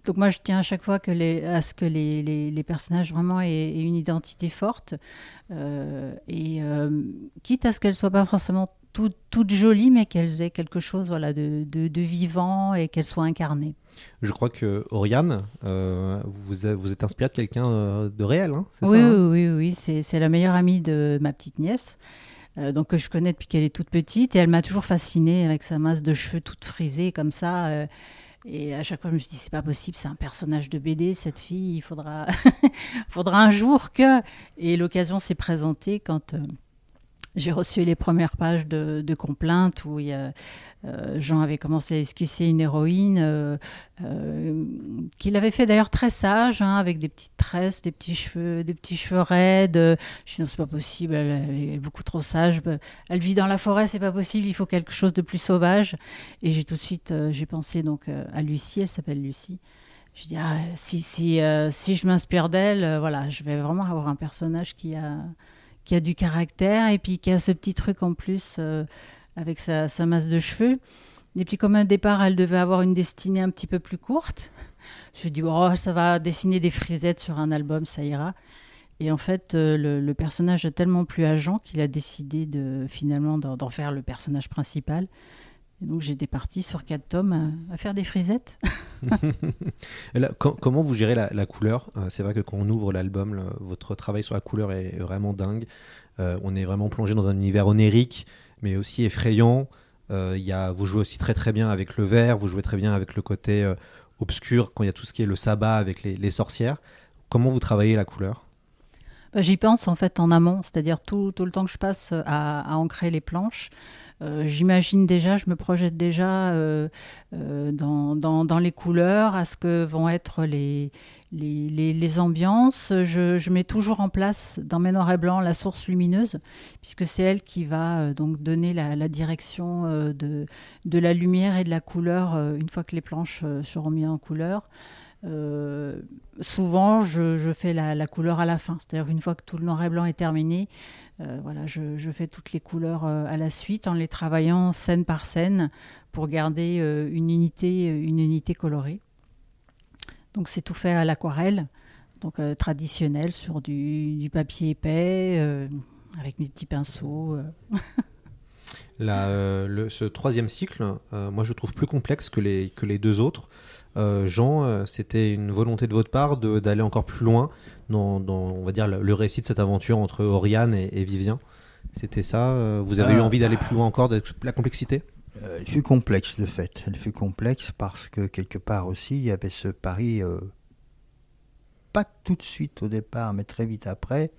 Donc moi, je tiens à chaque fois que les, à ce que les, les- les personnages vraiment aient, aient une identité forte. Euh, et euh, quitte à ce qu'elles ne soient pas forcément toutes, toutes jolies, mais qu'elles aient quelque chose voilà, de, de- de vivant et qu'elles soient incarnées. Je crois que Oriane, euh, vous, a- vous êtes inspiré de quelqu'un de réel, hein, c'est Oui, ça hein oui, oui, oui, c'est c'est la meilleure amie de ma petite nièce. donc que je connais depuis qu'elle est toute petite et elle m'a toujours fascinée avec sa masse de cheveux toute frisée comme ça euh, et à chaque fois je me suis dit c'est pas possible c'est un personnage de BD cette fille il faudra un jour que et l'occasion s'est présentée quand euh, j'ai reçu les premières pages de, de complaintes où euh, Jean avait commencé à esquisser une héroïne euh, euh, qu'il avait fait d'ailleurs très sage, hein, avec des petites tresses, des petits cheveux, des petits cheveux raides. Je me suis dit non, c'est pas possible, elle, elle est beaucoup trop sage. Elle vit dans la forêt, c'est pas possible, il faut quelque chose de plus sauvage. Et j'ai tout de suite, euh, j'ai pensé donc euh, à Lucie, elle s'appelle Lucie. Je dis ah, si si si je m'inspire d'elle, voilà, je vais vraiment avoir un personnage qui a qui a du caractère et puis qui a ce petit truc en plus euh, avec sa, masse de cheveux. Et puis comme un départ, elle devait avoir une destinée un petit peu plus courte, je dis oh, ça va dessiner des frisettes sur un album, ça ira. Et en fait, euh, le, personnage est tellement plus agent qu'il a décidé de finalement d'en faire le personnage principal. Et donc j'étais partie sur quatre tomes à, à faire des frisettes. Là, com comment vous gérez la, la couleur? Euh, C'est vrai que quand on ouvre l'album, votre travail sur la couleur est vraiment dingue. Euh, on est vraiment plongé dans un univers onérique, mais aussi effrayant. Euh, y a, vous jouez aussi très très bien avec le vert, vous jouez très bien avec le côté euh, obscur quand il y a tout ce qui est le sabbat avec les, les sorcières. Comment vous travaillez la couleur? Bah, J'y pense en fait en amont, c'est-à-dire tout, tout, le temps que je passe à, à ancrer les planches. Euh, J'imagine déjà, je me projette déjà euh, euh, dans, dans, dans, les couleurs, à ce que vont être les, les, les, les ambiances. Je, je, mets toujours en place dans mes noirs et blancs la source lumineuse, puisque c'est elle qui va donc donner la, la direction de, de la lumière et de la couleur une fois que les planches seront mises en couleur. Souvent, je, je fais la, la, couleur à la fin, c'est-à-dire une fois que tout le noir et blanc est terminé, euh, voilà, je, fais toutes les couleurs euh, à la suite en les travaillant scène par scène pour garder euh, une unité, une unité colorée. Donc c'est tout fait à l'aquarelle, donc euh, sur du, papier épais avec mes petits pinceaux. ce troisième cycle, moi je trouve plus complexe que les, que les deux autres. Jean, c'était une volonté de votre part d'aller encore plus loin dans, dans, on va dire, le, le, récit de cette aventure entre Oriane et, et Vivien. C'était ça euh, Vous avez eu envie d'aller plus loin encore, de la complexité? Elle fut complexe de fait. Elle fut complexe parce que quelque part aussi, il y avait ce pari, euh, pas tout de suite au départ, mais très vite après,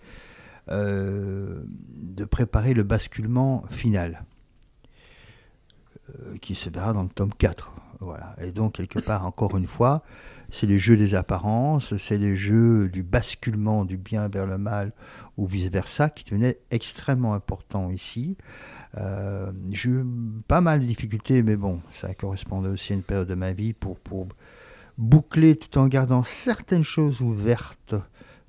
euh, de préparer le basculement final. euh, qui se verra dans le tome 4. Voilà. Et donc, quelque part, encore une fois, c'est le jeu des apparences, c'est le jeu du basculement du bien vers le mal ou vice-versa qui devenait extrêmement important ici. Euh, j'ai eu pas mal de difficultés, mais bon, ça correspondait aussi à une période de ma vie pour, pour boucler tout en gardant certaines choses ouvertes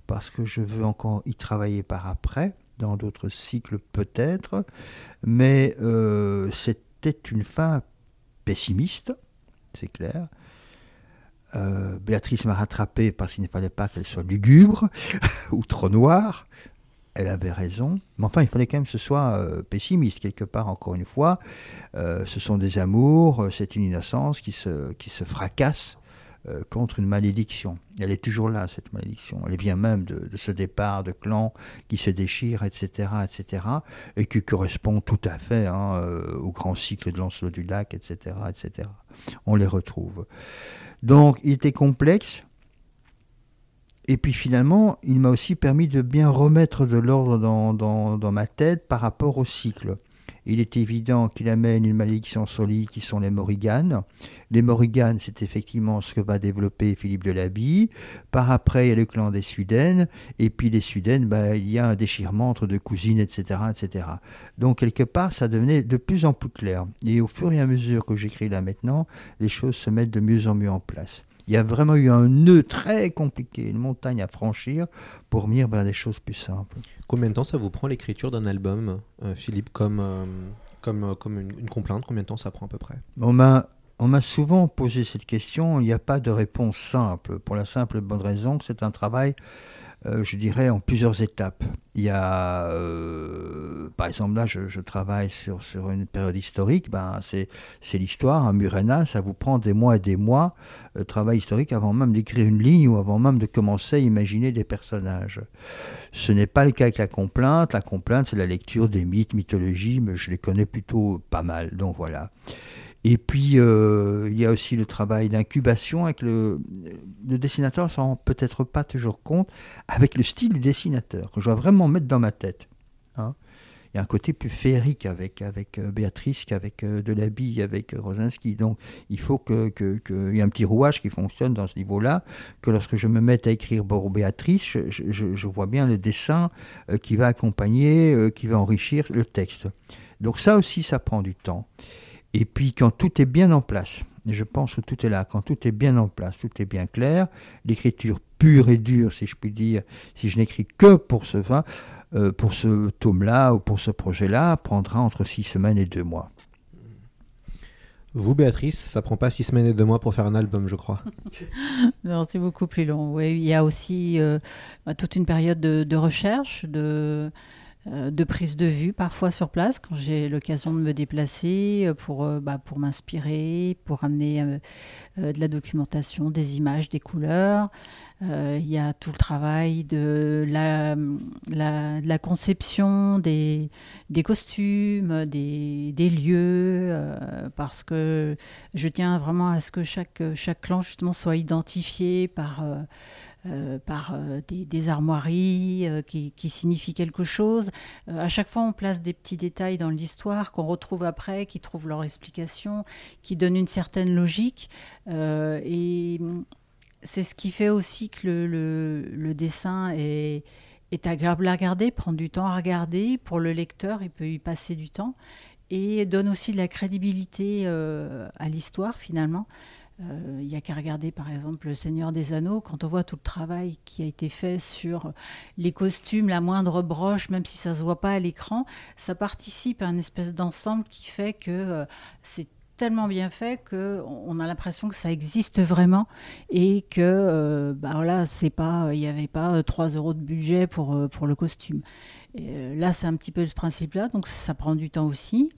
parce que je veux encore y travailler par après, dans d'autres cycles peut-être, mais euh, c'était une fin pessimiste, c'est clair. Euh, Béatrice m'a rattrapé parce qu'il ne fallait pas qu'elle soit lugubre ou trop noire. Elle avait raison. Mais enfin, il fallait quand même que ce soit euh, pessimiste, quelque part, encore une fois. Euh, ce sont des amours, c'est une innocence qui se, qui se fracasse contre une malédiction. Elle est toujours là, cette malédiction. Elle vient même de, ce départ de clan qui se déchire, etc., etc., et qui correspond tout à fait hein, au grand cycle de Lancelot du Lac, etc., etc. On les retrouve. Donc il était complexe. Et puis finalement, il m'a aussi permis de bien remettre de l'ordre dans, ma tête par rapport au cycle. Il est évident qu'il amène une malédiction solide qui sont les Morriganes. Les Morriganes, c'est effectivement ce que va développer Philippe de Labille. Par après, il y a le clan des Sudaines. Et puis les Sudaines, bah, il y a un déchirement entre deux cousines, etc., etc. Donc quelque part, ça devenait de plus en plus clair. Et au fur et à mesure que j'écris là maintenant, les choses se mettent de mieux en mieux en place. Il y a vraiment eu un nœud très compliqué, une montagne à franchir pour venir vers des choses plus simples. Combien de temps ça vous prend l'écriture d'un album, euh, Philippe, comme, euh, comme, euh, comme une, complainte? Combien de temps ça prend à peu près? On m'a on m'a souvent posé cette question, il n'y a pas de réponse simple, pour la simple bonne raison que c'est un travail euh, je dirais, en plusieurs étapes. Il y a, euh, par exemple, là, je, travaille sur, sur une période historique, ben, c'est, l'histoire, un Murena, ça vous prend des mois et des mois, euh, travail historique, avant même d'écrire une ligne ou avant même de commencer à imaginer des personnages. Ce n'est pas le cas avec la complainte. La complainte, c'est la lecture des mythes, mythologies, mais je les connais plutôt pas mal, donc voilà. Et puis, euh, il y a aussi le travail d'incubation avec le, le dessinateur, s'en rend peut-être pas toujours compte, avec le style du dessinateur, que je dois vraiment mettre dans ma tête. Hein. Il y a un côté plus féerique avec, avec euh, Béatrice qu'avec euh, Delabille, avec Rosinski. Donc, il faut qu'il que, que, y ait un petit rouage qui fonctionne dans ce niveau-là, que lorsque je me mette à écrire pour Béatrice, je, vois bien le dessin qui va accompagner, qui va enrichir le texte. Donc ça aussi, ça prend du temps. Et puis quand tout est bien en place, et je pense que tout est là, quand tout est bien en place, tout est bien clair, l'écriture pure et dure, si je puis dire, si je n'écris que pour ce vin, euh, pour ce tome-là ou pour ce projet-là, prendra entre six semaines et deux mois. Vous, Béatrice, ça prend pas six semaines et deux mois pour faire un album, je crois. non, c'est beaucoup plus long. Oui, il y a aussi euh, toute une période de, de recherche, de, de prise de vue parfois sur place quand j'ai l'occasion de me déplacer euh, pour, euh, bah, pour m'inspirer, pour amener de la documentation, des images, des couleurs. Il y a tout le travail de la, la, conception des, costumes, des, des lieux, parce que je tiens vraiment à ce que chaque, chaque clan justement soit identifié par euh, par euh, des, armoiries euh, qui, signifient quelque chose. à chaque fois, on place des petits détails dans l'histoire qu'on retrouve après, qui trouvent leur explication, qui donnent une certaine logique. et c'est ce qui fait aussi que le, dessin est, est agréable à regarder, prend du temps à regarder. Pour le lecteur, il peut y passer du temps et donne aussi de la crédibilité à l'histoire finalement. Il euh, n'y a qu'à regarder par exemple Le Seigneur des Anneaux, quand on voit tout le travail qui a été fait sur les costumes, la moindre broche, même si ça ne se voit pas à l'écran, ça participe à une espèce d'ensemble qui fait que euh, c'est tellement bien fait qu'on a l'impression que ça existe vraiment et que euh, bah voilà, c'est pas, il n'y avait pas 3 euros de budget pour, pour le costume. Là, c'est un petit peu ce principe-là, donc ça prend du temps aussi.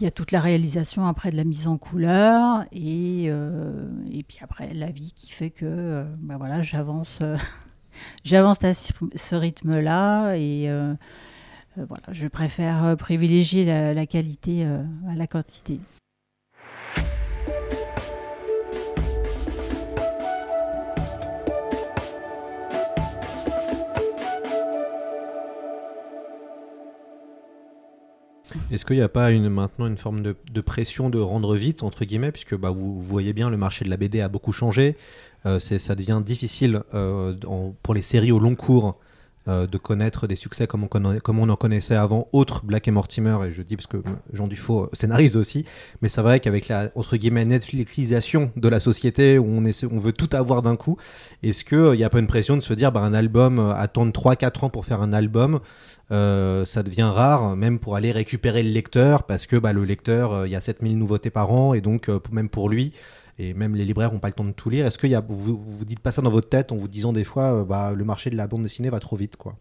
Il y a toute la réalisation après de la mise en couleur et, euh, et puis après la vie qui fait que euh, bah voilà, j'avance euh, j'avance à ce rythme-là et voilà, je préfère privilégier la qualité à la quantité. Est-ce qu'il n'y a pas maintenant une forme de, pression de rendre vite, entre guillemets, puisque bah, vous, voyez bien, le marché de la BD a beaucoup changé. Euh, ça devient difficile euh, pour les séries au long cours euh, de connaître des succès comme on, comme on en connaissait avant, autres Black et Mortimer, et je dis parce que euh, Jean Dufaux euh, scénarise aussi, mais c'est vrai qu'avec la entre guillemets Netflixisation de la société où on, on veut tout avoir d'un coup, est-ce qu'il n'y a pas une pression de se dire bah, un album, euh, attendre 3-4 ans pour faire un album, euh, ça devient rare, même pour aller récupérer le lecteur, parce que bah, le lecteur, euh, il y a 7000 nouveautés par an, et donc euh, même pour lui, et même les libraires n'ont pas le temps de tout lire. Est-ce que y a, vous vous dites pas ça dans votre tête en vous disant des fois, euh, bah, le marché de la bande dessinée va trop vite, quoi?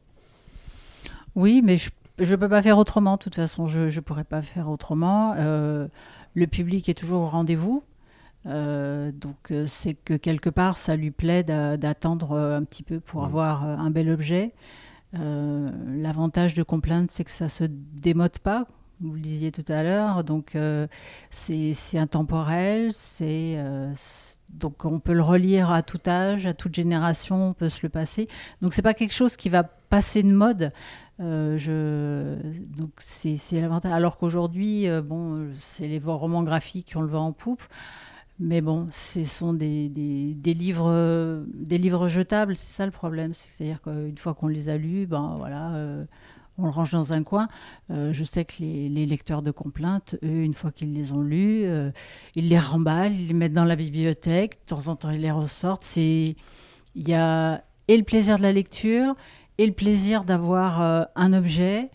Oui, mais je ne peux pas faire autrement. De toute façon, je ne pourrais pas faire autrement. Euh, le public est toujours au rendez-vous. Euh, donc, euh, c'est que quelque part, ça lui plaît d'a- d'attendre un petit peu pour avoir un bel objet. Euh, L'avantage de Complainte, c'est que ça se démode pas. Vous le disiez tout à l'heure. Donc, euh, c'est intemporel. Euh, donc on peut le relire à tout âge, à toute génération, on peut se le passer. Donc c'est pas quelque chose qui va passer de mode. Euh. Donc c'est l'avantage. Alors qu'aujourd'hui, bon, c'est les romans graphiques ont le vent en poupe. Mais bon, ce sont des, des, livres, des livres jetables, c'est ça le problème. C'est-à-dire qu'une fois qu'on les a lus, ben voilà, on le range dans un coin. Euh, je sais que les, les lecteurs de complaintes, eux, une fois qu'ils les ont lus, euh, ils les remballent, ils les mettent dans la bibliothèque. De temps en temps, ils les ressortent. C'est, il y a et le plaisir de la lecture et le plaisir d'avoir euh, un objet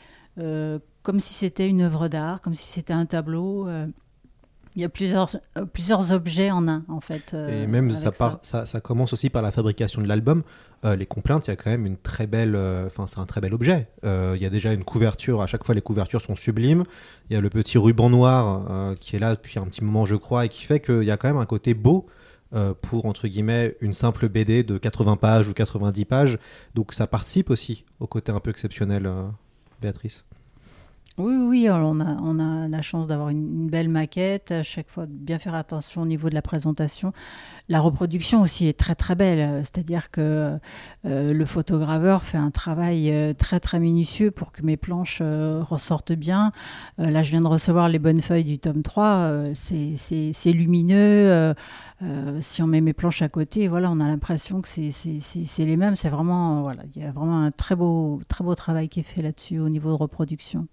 comme si c'était une œuvre d'art, comme si c'était un tableau. il y a plusieurs, plusieurs objets en un, en fait. Et même ça, part, ça. Ça, commence aussi par la fabrication de l'album. Euh, les complaintes, il y a quand même une très belle, euh, enfin c'est un très bel objet. Euh, il y a déjà une couverture. À chaque fois, les couvertures sont sublimes. Il y a le petit ruban noir qui est là depuis un petit moment, je crois, et qui fait qu'il y a quand même un côté beau. pour entre guillemets une simple BD de 80 pages ou 90 pages, donc ça participe aussi au côté un peu exceptionnel, Béatrice. Oui, oui, on a, la chance d'avoir une, belle maquette, à chaque fois bien faire attention au niveau de la présentation. La reproduction aussi est très très belle, euh, c'est-à-dire que euh, le photograveur fait un travail euh, très très minutieux pour que mes planches ressortent bien. Là, je viens de recevoir les bonnes feuilles du tome 3, euh, c'est- lumineux. si on met mes planches à côté, voilà, on a l'impression que c'est- les mêmes. C'est vraiment, voilà, il y a vraiment un très beau, très beau travail qui est fait là-dessus au niveau de reproduction.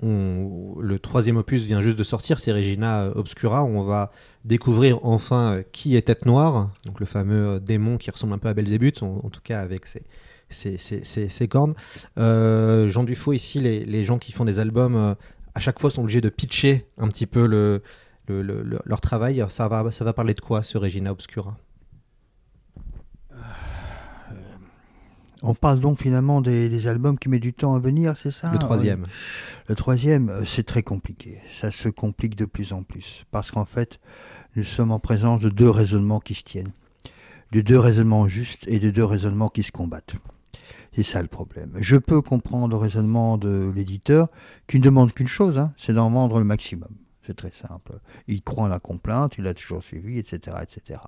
Le troisième opus vient juste de sortir, c'est Regina Obscura. On va découvrir enfin qui est Tête Noire, donc le fameux démon qui ressemble un peu à Belzébuth, en, tout cas avec ses, cornes. Euh, Jean Dufaux, ici, les, gens qui font des albums, euh, à chaque fois sont obligés de pitcher un petit peu le, le- le- le- leur travail. Ça va, ça va parler de quoi, ce Regina Obscura? On parle donc finalement des, des albums qui mettent du temps à venir, c'est ça? Le troisième. Le troisième, euh, c'est très compliqué. Ça se complique de plus en plus. Parce qu'en fait, nous sommes en présence de deux raisonnements qui se tiennent. De deux raisonnements justes et de deux raisonnements qui se combattent. C'est ça le problème. Je peux comprendre le raisonnement de l'éditeur qui ne demande qu'une chose, hein, c'est d'en vendre le maximum. C'est très simple. Il croit en la complainte, il a toujours suivi, etc. etc.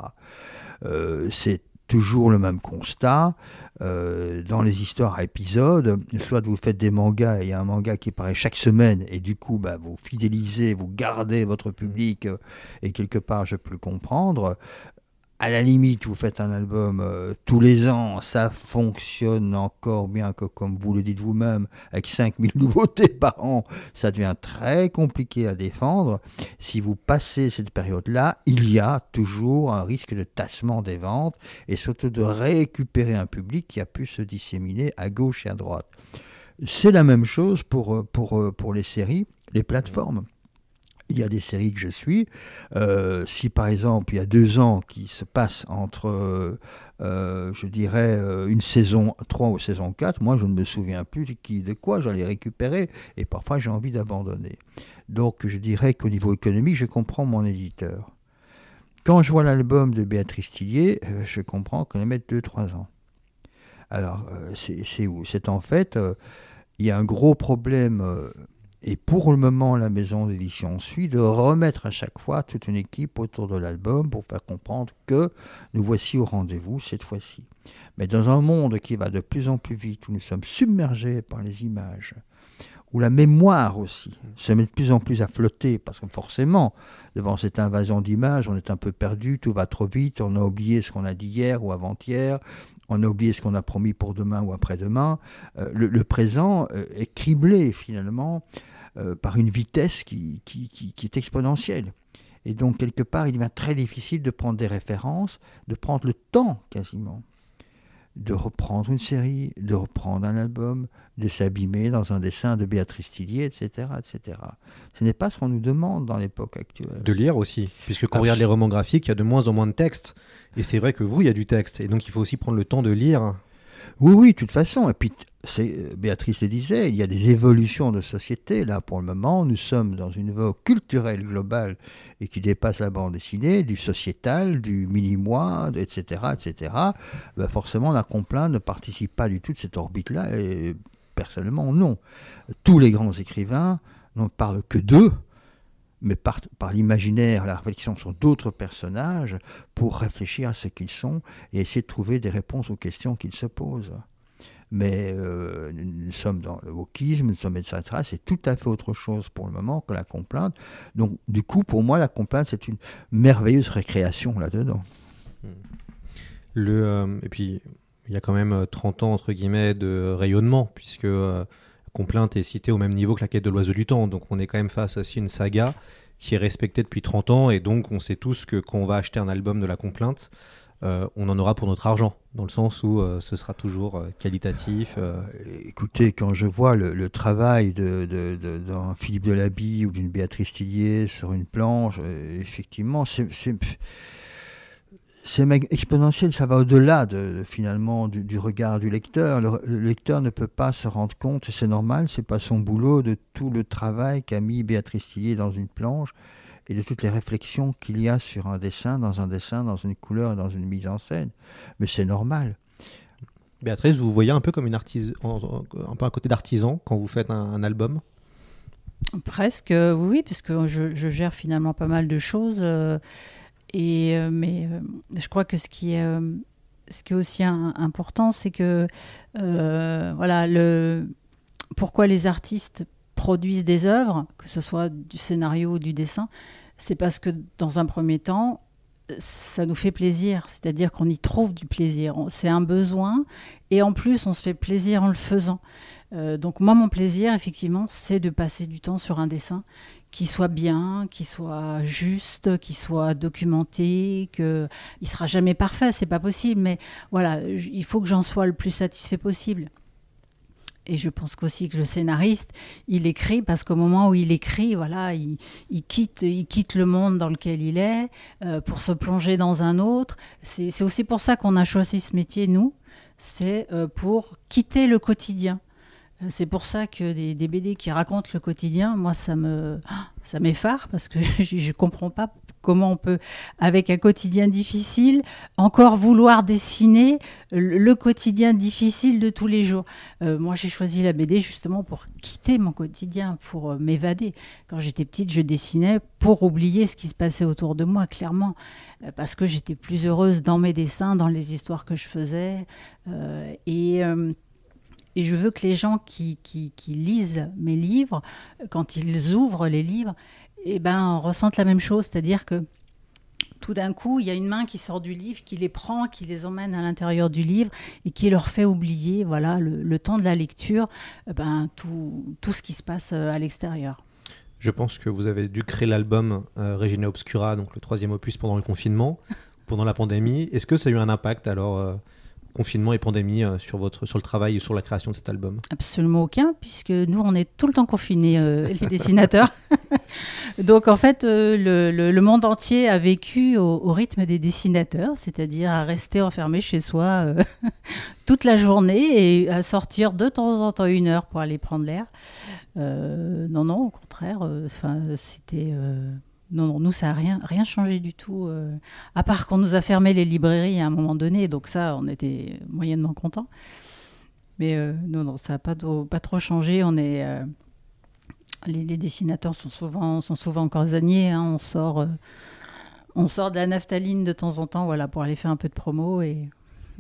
Euh, c'est toujours le même constat. Euh, dans les histoires à épisodes, soit vous faites des mangas et il y a un manga qui paraît chaque semaine et du coup bah, vous fidélisez, vous gardez votre public euh, et quelque part je peux le comprendre. À la limite, vous faites un album euh, tous les ans, ça fonctionne encore bien que, comme vous le dites vous-même, avec 5000 nouveautés par an, ça devient très compliqué à défendre. Si vous passez cette période-là, il y a toujours un risque de tassement des ventes et surtout de récupérer un public qui a pu se disséminer à gauche et à droite. C'est la même chose pour, euh, pour, euh, pour les séries, les plateformes. Il y a des séries que je suis. Euh, si par exemple il y a deux ans qui se passent entre, euh, euh, je dirais, une saison 3 ou saison 4, moi je ne me souviens plus de, qui, de quoi j'allais récupérer et parfois j'ai envie d'abandonner. Donc je dirais qu'au niveau économique, je comprends mon éditeur. Quand je vois l'album de Béatrice Tillier, je comprends qu'on met 2-3 ans. Alors, c'est où? C'est en fait, il y a un gros problème, et pour le moment, la maison d'édition suit, de remettre à chaque fois toute une équipe autour de l'album pour faire comprendre que nous voici au rendez-vous cette fois-ci. Mais dans un monde qui va de plus en plus vite, où nous sommes submergés par les images, où la mémoire aussi se met de plus en plus à flotter, parce que forcément, devant cette invasion d'images, on est un peu perdu, tout va trop vite, on a oublié ce qu'on a dit hier ou avant-hier, on a oublié ce qu'on a promis pour demain ou après-demain. Euh, le, présent euh, est criblé finalement euh, par une vitesse qui, qui, qui, qui, est exponentielle. Et donc, quelque part, il devient très difficile de prendre des références, de prendre le temps quasiment de reprendre une série, de reprendre un album, de s'abîmer dans un dessin de Béatrice Tillier, etc. etc. Ce n'est pas ce qu'on nous demande dans l'époque actuelle. De lire aussi, puisque quand on regarde les romans graphiques, il y a de moins en moins de textes. Et c'est vrai que vous, il y a du texte. Et donc il faut aussi prendre le temps de lire. Oui, oui, de toute façon. Et puis, c'est, Béatrice le disait, il y a des évolutions de société. Là, pour le moment, nous sommes dans une voie culturelle globale et qui dépasse la bande dessinée, du sociétal, du mini-mois, etc., etc. Ben forcément, la complainte ne participe pas du tout de cette orbite-là. Et personnellement, non. Tous les grands écrivains n'en parlent que d'eux mais par, l'imaginaire, la réflexion sur d'autres personnages pour réfléchir à ce qu'ils sont et essayer de trouver des réponses aux questions qu'ils se posent. Mais euh, nous sommes dans le wokisme, nous sommes etc. C'est tout à fait autre chose pour le moment que la complainte. Donc, du coup, pour moi, la complainte, c'est une merveilleuse récréation là-dedans. Le, euh, et puis, il y a quand même 30 ans, entre guillemets, de rayonnement, puisque euh, Complainte est citée au même niveau que la quête de l'oiseau du temps. Donc on est quand même face à une saga qui est respectée depuis 30 ans et donc on sait tous que quand on va acheter un album de la Complainte, euh, on en aura pour notre argent, dans le sens où euh, ce sera toujours euh, qualitatif. Écoutez, quand je vois le, travail d'un de, de, Philippe Delaby ou d'une Béatrice Tillier sur une planche, effectivement, c'est c'est exponentiel, ça va au-delà de, finalement du, du, regard du lecteur. Le, le, lecteur ne peut pas se rendre compte, c'est normal, c'est pas son boulot, de tout le travail qu'a mis Béatrice Tillier dans une planche et de toutes les réflexions qu'il y a sur un dessin, dans un dessin, dans une couleur dans une mise en scène. Mais c'est normal. Béatrice, vous vous voyez un peu comme une artisan, un peu un côté d'artisan quand vous faites un, un album? Presque, oui, puisque je, je, gère finalement pas mal de choses. Euh, euh, mais euh, je crois que ce qui est, euh, aussi important, c'est que voilà, le, pourquoi les artistes produisent des œuvres, que ce soit du scénario ou du dessin, c'est parce que dans un premier temps, ça nous fait plaisir, c'est-à-dire qu'on y trouve du plaisir. C'est un besoin et en plus on se fait plaisir en le faisant. Donc moi mon plaisir effectivement c'est de passer du temps sur un dessin qui soit bien, qui soit juste, qui soit documenté, que il sera jamais parfait, c'est pas possible, mais voilà, il faut que j'en sois le plus satisfait possible. Et je pense qu'aussi que le scénariste, il écrit parce qu'au moment où il écrit, voilà, il, quitte, il quitte le monde dans lequel il est euh, pour se plonger dans un autre. C'est aussi pour ça qu'on a choisi ce métier, nous. C'est euh, pour quitter le quotidien. C'est pour ça que des, BD qui racontent le quotidien, moi, ça me, ça m'effare parce que je ne comprends pas comment on peut, avec un quotidien difficile, encore vouloir dessiner le quotidien difficile de tous les jours. Euh, moi, j'ai choisi la BD justement pour quitter mon quotidien, pour euh, m'évader. Quand j'étais petite, je dessinais pour oublier ce qui se passait autour de moi, clairement, euh, parce que j'étais plus heureuse dans mes dessins, dans les histoires que je faisais. Et et je veux que les gens qui, lisent mes livres, quand ils ouvrent les livres, eh ben, ressentent la même chose, c'est-à-dire que tout d'un coup, il y a une main qui sort du livre, qui les prend, qui les emmène à l'intérieur du livre et qui leur fait oublier, voilà, le, temps de la lecture, eh ben, tout, tout ce qui se passe euh, à l'extérieur. Je pense que vous avez dû créer l'album euh, Regina Obscura, donc le troisième opus pendant le confinement, pendant la pandémie. Est-ce que ça a eu un impact alors euh, confinement et pandémie euh, sur, votre, sur le travail et sur la création de cet album Absolument aucun, puisque nous, on est tout le temps confinés, euh, les dessinateurs. Donc, en fait, euh, le, le, monde entier a vécu au, rythme des dessinateurs, c'est-à-dire à rester enfermé chez soi toute la journée et à sortir de temps en temps une heure pour aller prendre l'air. Non, non, au contraire, c'était non, non, nous, ça n'a rien, rien changé du tout. Euh, à part qu'on nous a fermé les librairies à un moment donné, donc ça, on était moyennement contents. Mais euh, non, non, ça n'a pas, trop changé. On est, euh, les, dessinateurs sont souvent, sont souvent casaniers. Hein, on, sort, on sort de la naphtaline de temps en temps voilà, pour aller faire un peu de promo.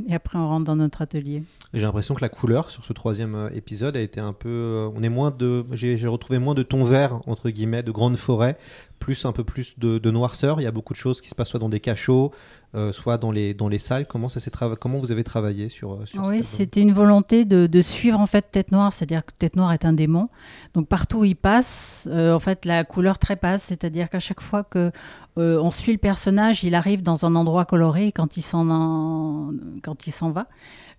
Et après, on rentre dans notre atelier. J'ai l'impression que la couleur sur ce troisième euh, épisode a été un peu. euh, on est moins de. J'ai retrouvé moins de ton vert, entre guillemets, de grande forêt, plus un peu plus de, de noirceur. Il y a beaucoup de choses qui se passent soit dans des cachots, euh, soit dans les, dans les salles. Comment, ça Comment vous avez travaillé sur, euh, sur Oui, c'était une volonté de, de suivre en fait Tête Noire, c'est-à-dire que Tête Noire est un démon. Donc partout où il passe, euh, en fait, la couleur trépasse, c'est-à-dire qu'à chaque fois que euh, on suit le personnage, il arrive dans un endroit coloré et quand il s'en en- quand il s'en va.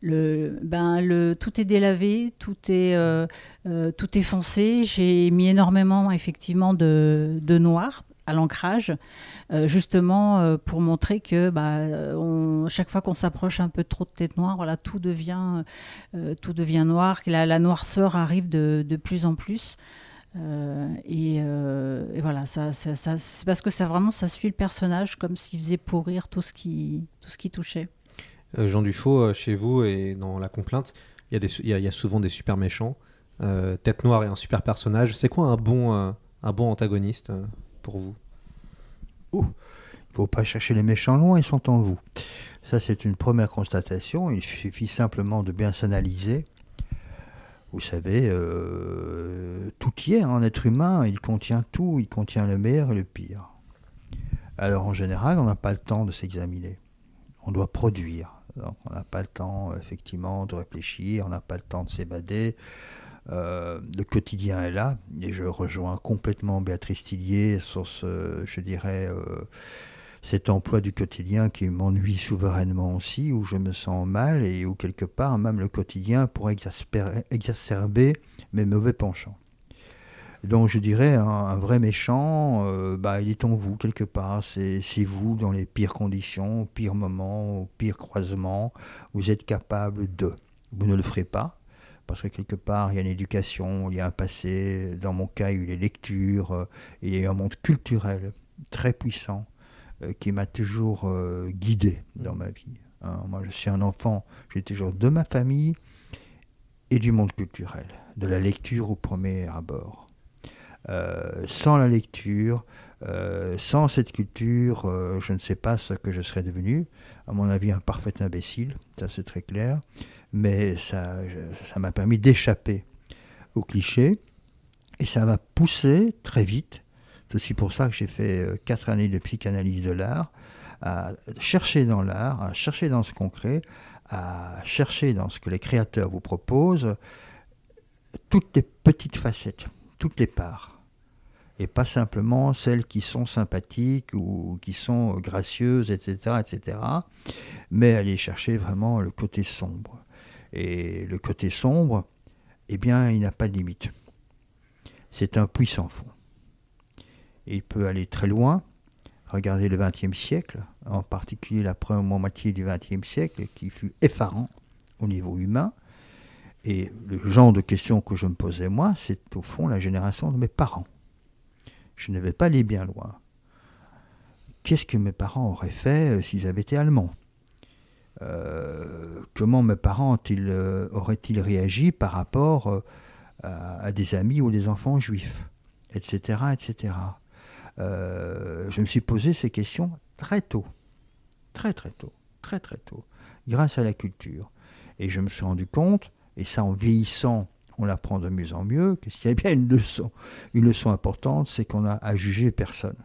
Le, ben, le, tout est délavé, tout est, euh, euh, tout est foncé. J'ai mis énormément effectivement de, de noir à l'ancrage, euh, justement euh, pour montrer que bah, chaque fois qu'on s'approche un peu trop de tête noire, voilà, tout devient, euh, tout devient noir, la, la noirceur arrive de, plus en plus. Et, et voilà, ça, ça, c'est parce que ça vraiment ça suit le personnage comme s'il faisait pourrir tout ce qui, tout ce qui touchait. Jean Dufaux, chez vous et dans La Complainte, il y, a souvent des super méchants. Tête Noire est un super personnage. C'est quoi un bon, un bon antagoniste vous Il ne faut pas chercher les méchants loin, ils sont en vous. Ça, c'est une première constatation. Il suffit simplement de bien s'analyser. Vous savez, euh, tout y est en être humain. Il contient tout. Il contient le meilleur et le pire. Alors, en général, on n'a pas le temps de s'examiner. On doit produire. Donc, on n'a pas le temps, effectivement, de réfléchir. On n'a pas le temps de s'évader. Euh, le quotidien est là, et je rejoins complètement Béatrice Tillier sur ce, je dirais, euh, cet emploi du quotidien qui m'ennuie souverainement aussi, où je me sens mal et où quelque part même le quotidien pourrait exacerber mes mauvais penchants. Donc je dirais un, vrai méchant, euh, bah, il est en vous quelque part. C'est vous dans les pires conditions, au pire moment, au pire croisement. Vous êtes capable de. Vous ne le ferez pas parce que quelque part il y a une éducation, il y a un passé. Dans mon cas, il y a eu les lectures, euh, il y a eu un monde culturel très puissant euh, qui m'a toujours euh, guidé dans ma vie. hein. moi, je suis un enfant, j'ai toujours de ma famille et du monde culturel, de la lecture au premier abord. Sans la lecture, sans cette culture, je ne sais pas ce que je serais devenu. À mon avis, un parfait imbécile, ça c'est très clair. Mais ça m'a permis d'échapper aux clichés et ça m'a poussé très vite. C'est aussi pour ça que j'ai fait euh, quatre années de psychanalyse de l'art, à chercher dans l'art, à chercher dans ce concret, à chercher dans ce que les créateurs vous proposent toutes les petites facettes, toutes les parts et pas simplement celles qui sont sympathiques ou qui sont gracieuses, etc., etc., mais aller chercher vraiment le côté sombre. Et le côté sombre, eh bien, il n'a pas de limite. C'est un puits sans fond. Il peut aller très loin. Regardez le XXe siècle, en particulier la première moitié du XXe siècle, qui fut effarant au niveau humain. Et le genre de questions que je me posais moi, c'est au fond la génération de mes parents. Je ne vais pas aller bien loin. Qu'est-ce que mes parents auraient fait euh, s'ils avaient été allemands? Euh, Comment mes parents euh, auraient-ils réagi par rapport euh, à, des amis ou des enfants juifs Etc. etc. Je me suis posé ces questions très tôt. Très très tôt. Très très tôt. Grâce à la culture. Et je me suis rendu compte, et ça en vieillissant, on l'apprend de mieux en mieux, que s'il y a bien une leçon, une leçon importante, c'est qu'on a à juger personne.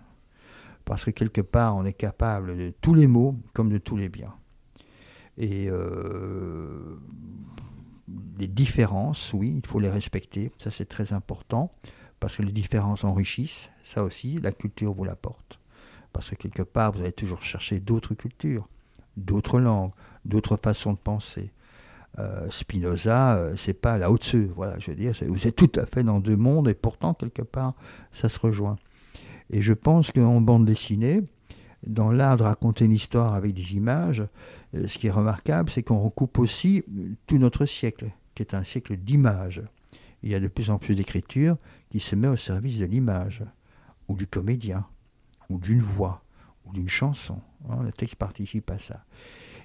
Parce que quelque part, on est capable de tous les maux comme de tous les biens. Et euh, les différences, oui, il faut les respecter, ça c'est très important, parce que les différences enrichissent, ça aussi, la culture vous l'apporte. Parce que quelque part, vous allez toujours chercher d'autres cultures, d'autres langues, d'autres façons de penser. Euh, Spinoza, euh, c'est pas la haute voilà, je veux dire, vous êtes tout à fait dans deux mondes et pourtant quelque part ça se rejoint. Et je pense qu'en bande dessinée, dans l'art de raconter une histoire avec des images, euh, ce qui est remarquable, c'est qu'on recoupe aussi euh, tout notre siècle, qui est un siècle d'images. Il y a de plus en plus d'écriture qui se met au service de l'image, ou du comédien, ou d'une voix, ou d'une chanson. hein, le texte participe à ça.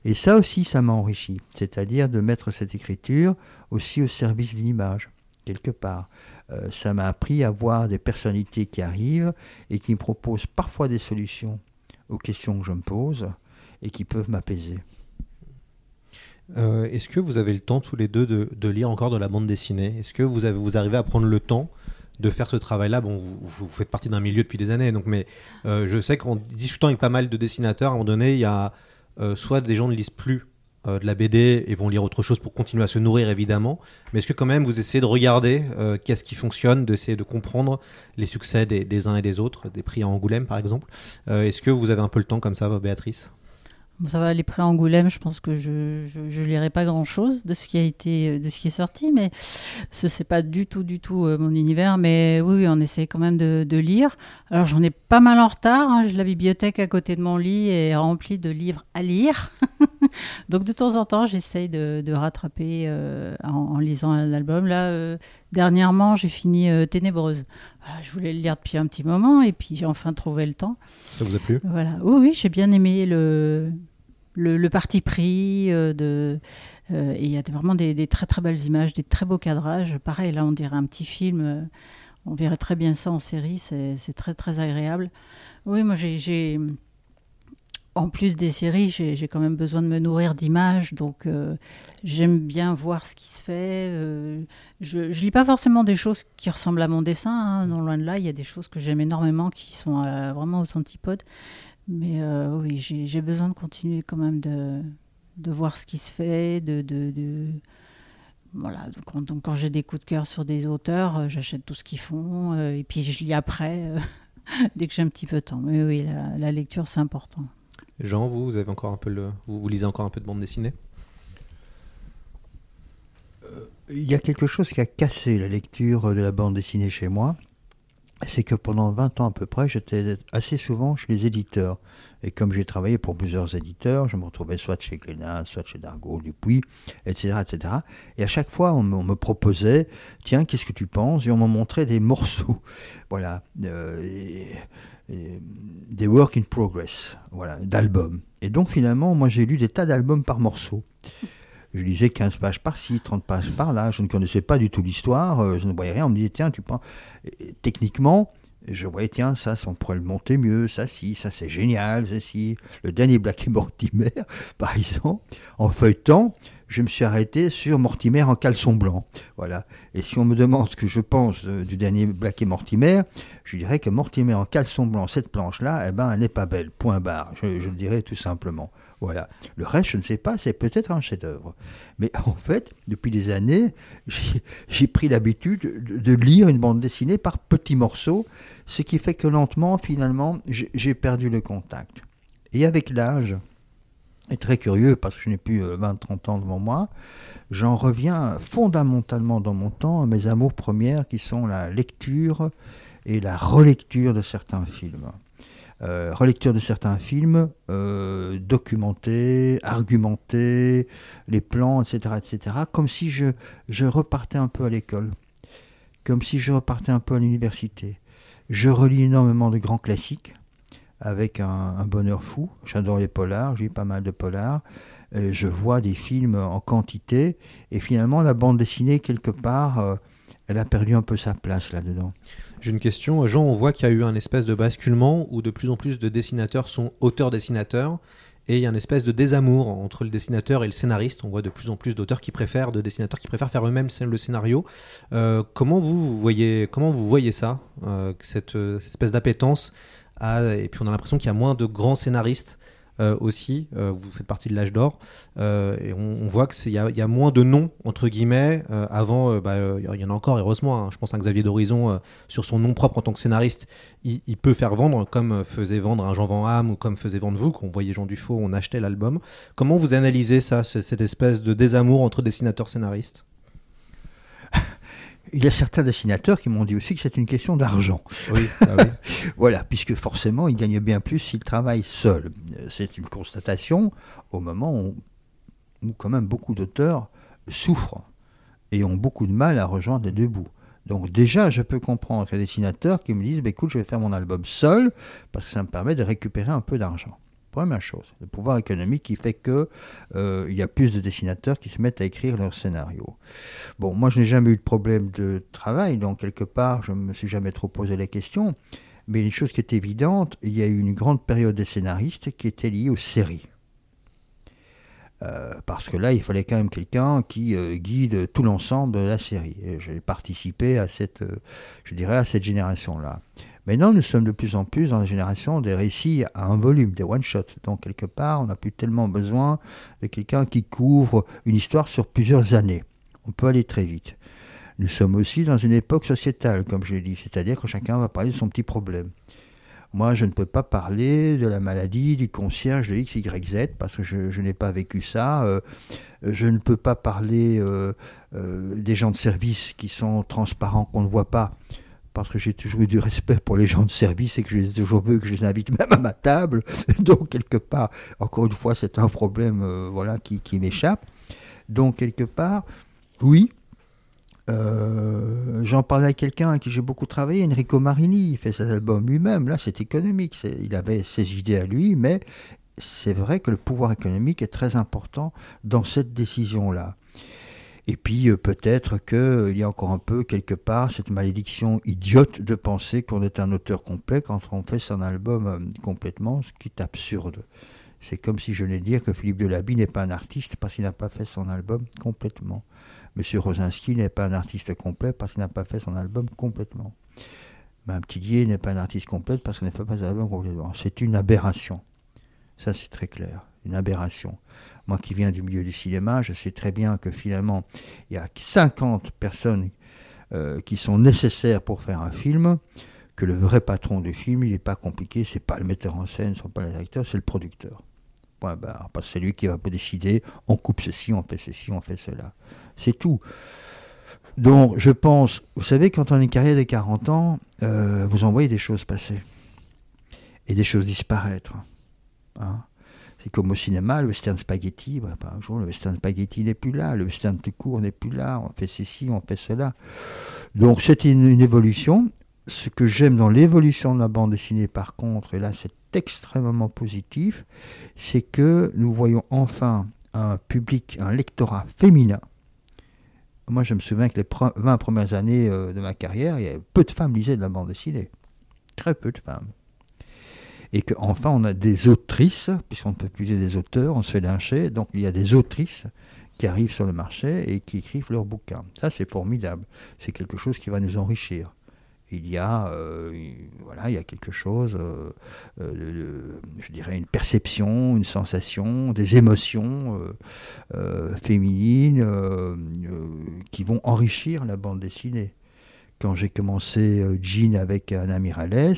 Et ça aussi, ça m'a enrichi, c'est-à-dire de mettre cette écriture aussi au service d'une image, quelque part. Euh, ça m'a appris à voir des personnalités qui arrivent et qui me proposent parfois des solutions aux questions que je me pose et qui peuvent m'apaiser. Euh, Est-ce que vous avez le temps tous les deux de, lire encore de la bande dessinée? Est-ce que vous, avez, vous arrivez à prendre le temps de faire ce travail-là? Bon, vous, vous faites partie d'un milieu depuis des années, donc, mais euh, je sais qu'en discutant avec pas mal de dessinateurs, à un moment donné, il y a euh, soit des gens ne lisent plus euh, de la BD et vont lire autre chose pour continuer à se nourrir évidemment, mais est-ce que quand même vous essayez de regarder euh, qu'est-ce qui fonctionne, d'essayer de comprendre les succès des, uns et des autres, des prix à Angoulême par exemple? Euh, Est-ce que vous avez un peu le temps comme ça, Béatrice? Ça va, les prix Angoulême, je pense que je, je, lirai pas grand chose de ce qui a été, de ce qui est sorti, mais ce c'est pas du tout, du tout mon univers. Mais oui, oui, on essaie quand même de, de lire. Alors j'en ai pas mal en retard. hein. La bibliothèque à côté de mon lit est remplie de livres à lire. Donc de temps en temps, j'essaye de, de rattraper euh, en, en lisant un album. Là, euh, dernièrement, j'ai fini euh, Ténébreuse. Voilà, je voulais le lire depuis un petit moment et puis j'ai enfin trouvé le temps. Ça vous a plu? Voilà. Oui, oui, j'ai bien aimé le, le, le parti pris. de, et il y a vraiment des, des très très belles images, des très beaux cadrages. Pareil, là, on dirait un petit film. on verrait très bien ça en série. C'est très très agréable. Oui, moi, j'ai. En plus des séries, j'ai quand même besoin de me nourrir d'images, donc euh, j'aime bien voir ce qui se fait. euh, je, je lis pas forcément des choses qui ressemblent à mon dessin, hein, non loin de là. Il y a des choses que j'aime énormément qui sont euh, vraiment aux antipodes. Mais oui, j'ai besoin de continuer quand même de, voir ce qui se fait, de, voilà. Donc, quand, j'ai des coups de cœur sur des auteurs, j'achète tout ce qu'ils font et puis je lis après dès que j'ai un petit peu de temps. Mais oui, la lecture c'est important. Jean, vous, avez encore un peu le, vous, lisez encore un peu de bande dessinée? Il y a quelque chose qui a cassé la lecture de la bande dessinée chez moi. C'est que pendant 20 ans à peu près, j'étais assez souvent chez les éditeurs. Et comme j'ai travaillé pour plusieurs éditeurs, je me retrouvais soit chez Glénat, soit chez Dargaud, Dupuis, etc., etc. Et à chaque fois, on me, proposait, tiens, qu'est-ce que tu penses? Et on me montrait des morceaux, voilà, euh, des work in progress, voilà, d'albums. Et donc finalement, moi j'ai lu des tas d'albums par morceau. Je lisais 15 pages par-ci, 30 pages par-là. Je ne connaissais pas du tout l'histoire. euh, je ne voyais rien. On me disait, tiens, tu. Et Techniquement, je voyais, tiens, ça, ça, pourrait le monter mieux. Ça, si, ça, c'est génial. Ça, si. Le dernier Black et Mortimer, par exemple, en feuilletant, je me suis arrêté sur Mortimer en caleçon blanc. Voilà. Et si on me demande ce que je pense euh, du dernier Black et Mortimer, je dirais que Mortimer en caleçon blanc, cette planche-là, eh ben, elle n'est pas belle. Point barre. Je, le dirais tout simplement. Voilà. Le reste, je ne sais pas, c'est peut-être un chef-d'œuvre. Mais en fait, depuis des années, j'ai pris l'habitude de, lire une bande dessinée par petits morceaux, ce qui fait que lentement, finalement, j'ai perdu le contact. Et avec l'âge, et très curieux parce que je n'ai plus euh, 20-30 ans devant moi, j'en reviens fondamentalement dans mon temps à mes amours premières qui sont la lecture et la relecture de certains films. Euh, relecture de certains films, euh, documentés, argumentés, les plans, etc., etc., comme si je, je repartais un peu à l'école, comme si je repartais un peu à l'université. Je relis énormément de grands classiques, avec un, bonheur fou. J'adore les polars, j'ai pas mal de polars. Euh, je vois des films en quantité, et finalement, la bande dessinée, quelque part, euh, elle a perdu un peu sa place là-dedans. J'ai une question. Jean, on voit qu'il y a eu un espèce de basculement où de plus en plus de dessinateurs sont auteurs-dessinateurs. Et il y a une espèce de désamour entre le dessinateur et le scénariste. On voit de plus en plus d'auteurs qui préfèrent, de dessinateurs qui préfèrent faire eux-mêmes le scénario. Euh, comment vous voyez, comment vous voyez ça, cette, cette espèce d'appétence Et puis on a l'impression qu'il y a moins de grands scénaristes euh, aussi. Euh, vous faites partie de l'âge d'or. Euh, et on, on voit qu'il y, y a moins de noms, entre guillemets. Avant, bah, il y en a encore, heureusement. hein. Je pense à Xavier d'Horizon, sur son nom propre en tant que scénariste, il, peut faire vendre, comme faisait vendre un Jean Van Hamme ou comme faisait vendre vous, qu'on voyait Jean Dufaux, on achetait l'album. Comment vous analysez ça, ce- cette espèce de désamour entre dessinateurs-scénaristes Il y a certains dessinateurs qui m'ont dit aussi que c'est une question d'argent. Oui, ah oui. voilà, puisque forcément, ils gagnent bien plus s'ils travaillent seuls. Euh, C'est une constatation au moment où, où quand même beaucoup d'auteurs souffrent et ont beaucoup de mal à rejoindre les deux bouts. Donc déjà, je peux comprendre les dessinateurs qui me disent, bah, écoute, je vais faire mon album seul, parce que ça me permet de récupérer un peu d'argent. Première chose, le pouvoir économique qui fait que euh, il y a plus de dessinateurs qui se mettent à écrire leur scénario. Bon, moi je n'ai jamais eu de problème de travail, donc quelque part je ne me suis jamais trop posé la question. Mais une chose qui est évidente, il y a eu une grande période des scénaristes qui était liée aux séries. Euh, parce que là, il fallait quand même quelqu'un qui euh, guide tout l'ensemble de la série. J'ai participé à cette, euh, je dirais, à cette génération-là. Maintenant, nous sommes de plus en plus dans la génération des récits à un volume, des one-shots. Donc, quelque part, on n'a plus tellement besoin de quelqu'un qui couvre une histoire sur plusieurs années. On peut aller très vite. Nous sommes aussi dans une époque sociétale, comme je l'ai dit, c'est-à-dire que chacun va parler de son petit problème. Moi, je ne peux pas parler de la maladie du concierge de X, Y, Z parce que je, n'ai pas vécu ça. Euh, je ne peux pas parler euh, euh, des gens de service qui sont transparents, qu'on ne voit pas parce que j'ai toujours eu du respect pour les gens de service et que je les ai toujours vu, que je les invite même à ma table. Donc, quelque part, encore une fois, c'est un problème voilà, qui, m'échappe. Donc, quelque part, oui, euh, j'en parlais à quelqu'un avec qui j'ai beaucoup travaillé, Enrico Marini, il fait ses albums lui-même, là c'est économique, il avait ses idées à lui, mais c'est vrai que le pouvoir économique est très important dans cette décision-là. Et puis euh, peut-être qu'il euh, y a encore un peu quelque part cette malédiction idiote de penser qu'on est un auteur complet quand on fait son album complètement, ce qui est absurde. C'est comme si je venais dire que Philippe Delaby n'est pas un artiste parce qu'il n'a pas fait son album complètement. Monsieur Rosinski n'est pas un artiste complet parce qu'il n'a pas fait son album complètement. Mme Tillier n'est pas un artiste complet parce qu'il n'a pas fait son album complètement. C'est une aberration. Ça, c'est très clair. Une aberration. Moi qui viens du milieu du cinéma, je sais très bien que finalement, il y a 50 personnes euh, qui sont nécessaires pour faire un film, que le vrai patron du film, il n'est pas compliqué, c'est pas le metteur en scène, ce sont pas les acteurs, c'est le producteur. Point barre. C'est lui qui va décider, on coupe ceci, on fait ceci, on fait cela. C'est tout. Donc, je pense, vous savez, quand on a une carrière de 40 ans, euh, vous envoyez des choses passer et des choses disparaître. Hein. C'est comme au cinéma, le western spaghetti, bah, par exemple, le western spaghetti n'est plus là, le western tout court n'est plus là, on fait ceci, on fait cela. Donc, c'est une, évolution. Ce que j'aime dans l'évolution de la bande dessinée, par contre, et là c'est extrêmement positif, c'est que nous voyons enfin un public, un lectorat féminin moi, je me souviens que les 20 premières années euh, de ma carrière, il y avait peu de femmes lisaient de la bande dessinée. Très peu de femmes. Et qu'enfin, on a des autrices, puisqu'on ne peut plus dire des auteurs, on se fait lyncher. Donc, il y a des autrices qui arrivent sur le marché et qui écrivent leurs bouquins. Ça, c'est formidable. C'est quelque chose qui va nous enrichir il y a, euh, voilà, il y a quelque chose, euh, euh, je dirais une perception, une sensation, des émotions féminines qui vont enrichir la bande dessinée. Quand j'ai commencé Jean avec Anna Miralles,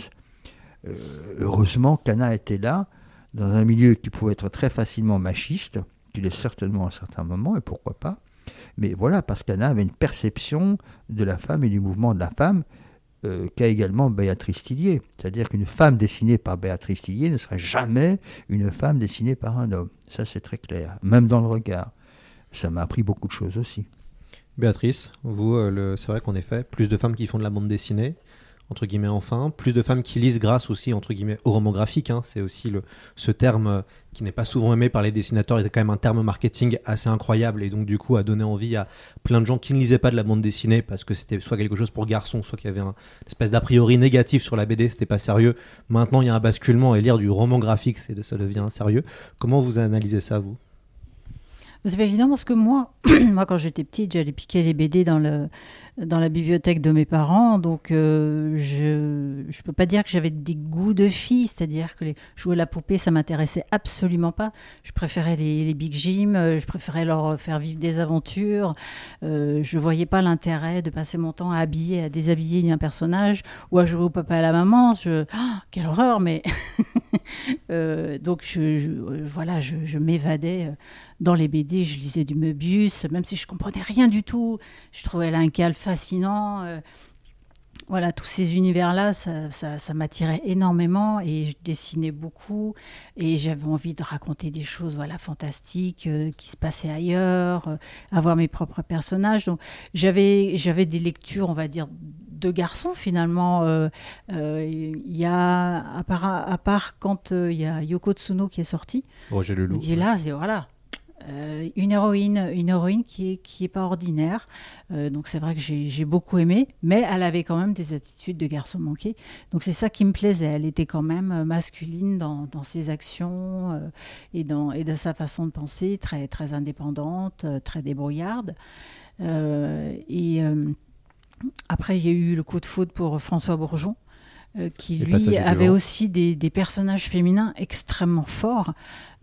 heureusement qu'Anna était là, dans un milieu qui pouvait être très facilement machiste, qu'il est certainement à certains moments, et pourquoi pas. Mais voilà, parce qu'Anna avait une perception de la femme et du mouvement de la femme euh, qu'a également Béatrice Tillier. C'est-à-dire qu'une femme dessinée par Béatrice Tillier ne serait jamais une femme dessinée par un homme. Ça, c'est très clair, même dans le regard. Ça m'a appris beaucoup de choses aussi. Béatrice, vous, euh, c'est vrai qu'en effet, plus de femmes qui font de la bande dessinée, entre guillemets enfin, plus de femmes qui lisent grâce aussi entre guillemets au roman graphique. Hein. C'est aussi le, ce terme euh, qui n'est pas souvent aimé par les dessinateurs, est quand même un terme marketing assez incroyable et donc du coup a donné envie à plein de gens qui ne lisaient pas de la bande dessinée parce que c'était soit quelque chose pour garçons, soit qu'il y avait un espèce d'a priori négatif sur la BD, c'était pas sérieux. Maintenant il y a un basculement et lire du roman graphique, c'est ça devient sérieux. Comment vous analysez ça vous? C'est pas évident parce que moi, moi quand j'étais petite, j'allais piquer les BD dans le dans la bibliothèque de mes parents. Donc, euh, je ne peux pas dire que j'avais des goûts de fille, c'est-à-dire que jouer à la poupée, ça m'intéressait absolument pas. Je préférais les, Big Jim, euh, je préférais leur faire vivre des aventures. Euh, je voyais pas l'intérêt de passer mon temps à habiller, à déshabiller un personnage ou à jouer au papa et à la maman. Ah, quelle horreur, mais euh, donc voilà, je, m'évadais dans les BD, je lisais du Möbius, même si je comprenais rien du tout. Je trouvais l'Incal fascinant. Euh, voilà, tous ces univers-là, ça, ça, m'attirait énormément et je dessinais beaucoup et j'avais envie de raconter des choses voilà, fantastiques euh, qui se passaient ailleurs, euh, avoir mes propres personnages. Donc j'avais, j'avais des lectures, on va dire, de garçons finalement. Il y a, à part, à part quand il y a Yoko Tsuno qui est sorti, Roger Leloup. là, c'est voilà euh, une héroïne, une héroïne qui est qui est pas ordinaire. Euh, donc c'est vrai que j'ai beaucoup aimé, mais elle avait quand même des attitudes de garçon manqué. Donc c'est ça qui me plaisait. Elle était quand même masculine dans, ses actions euh, et dans et dans sa façon de penser, très très indépendante, très débrouillarde. et après il y a eu le coup de foudre pour François Bourgeon. Qui lui avait aussi des, des, personnages féminins extrêmement forts.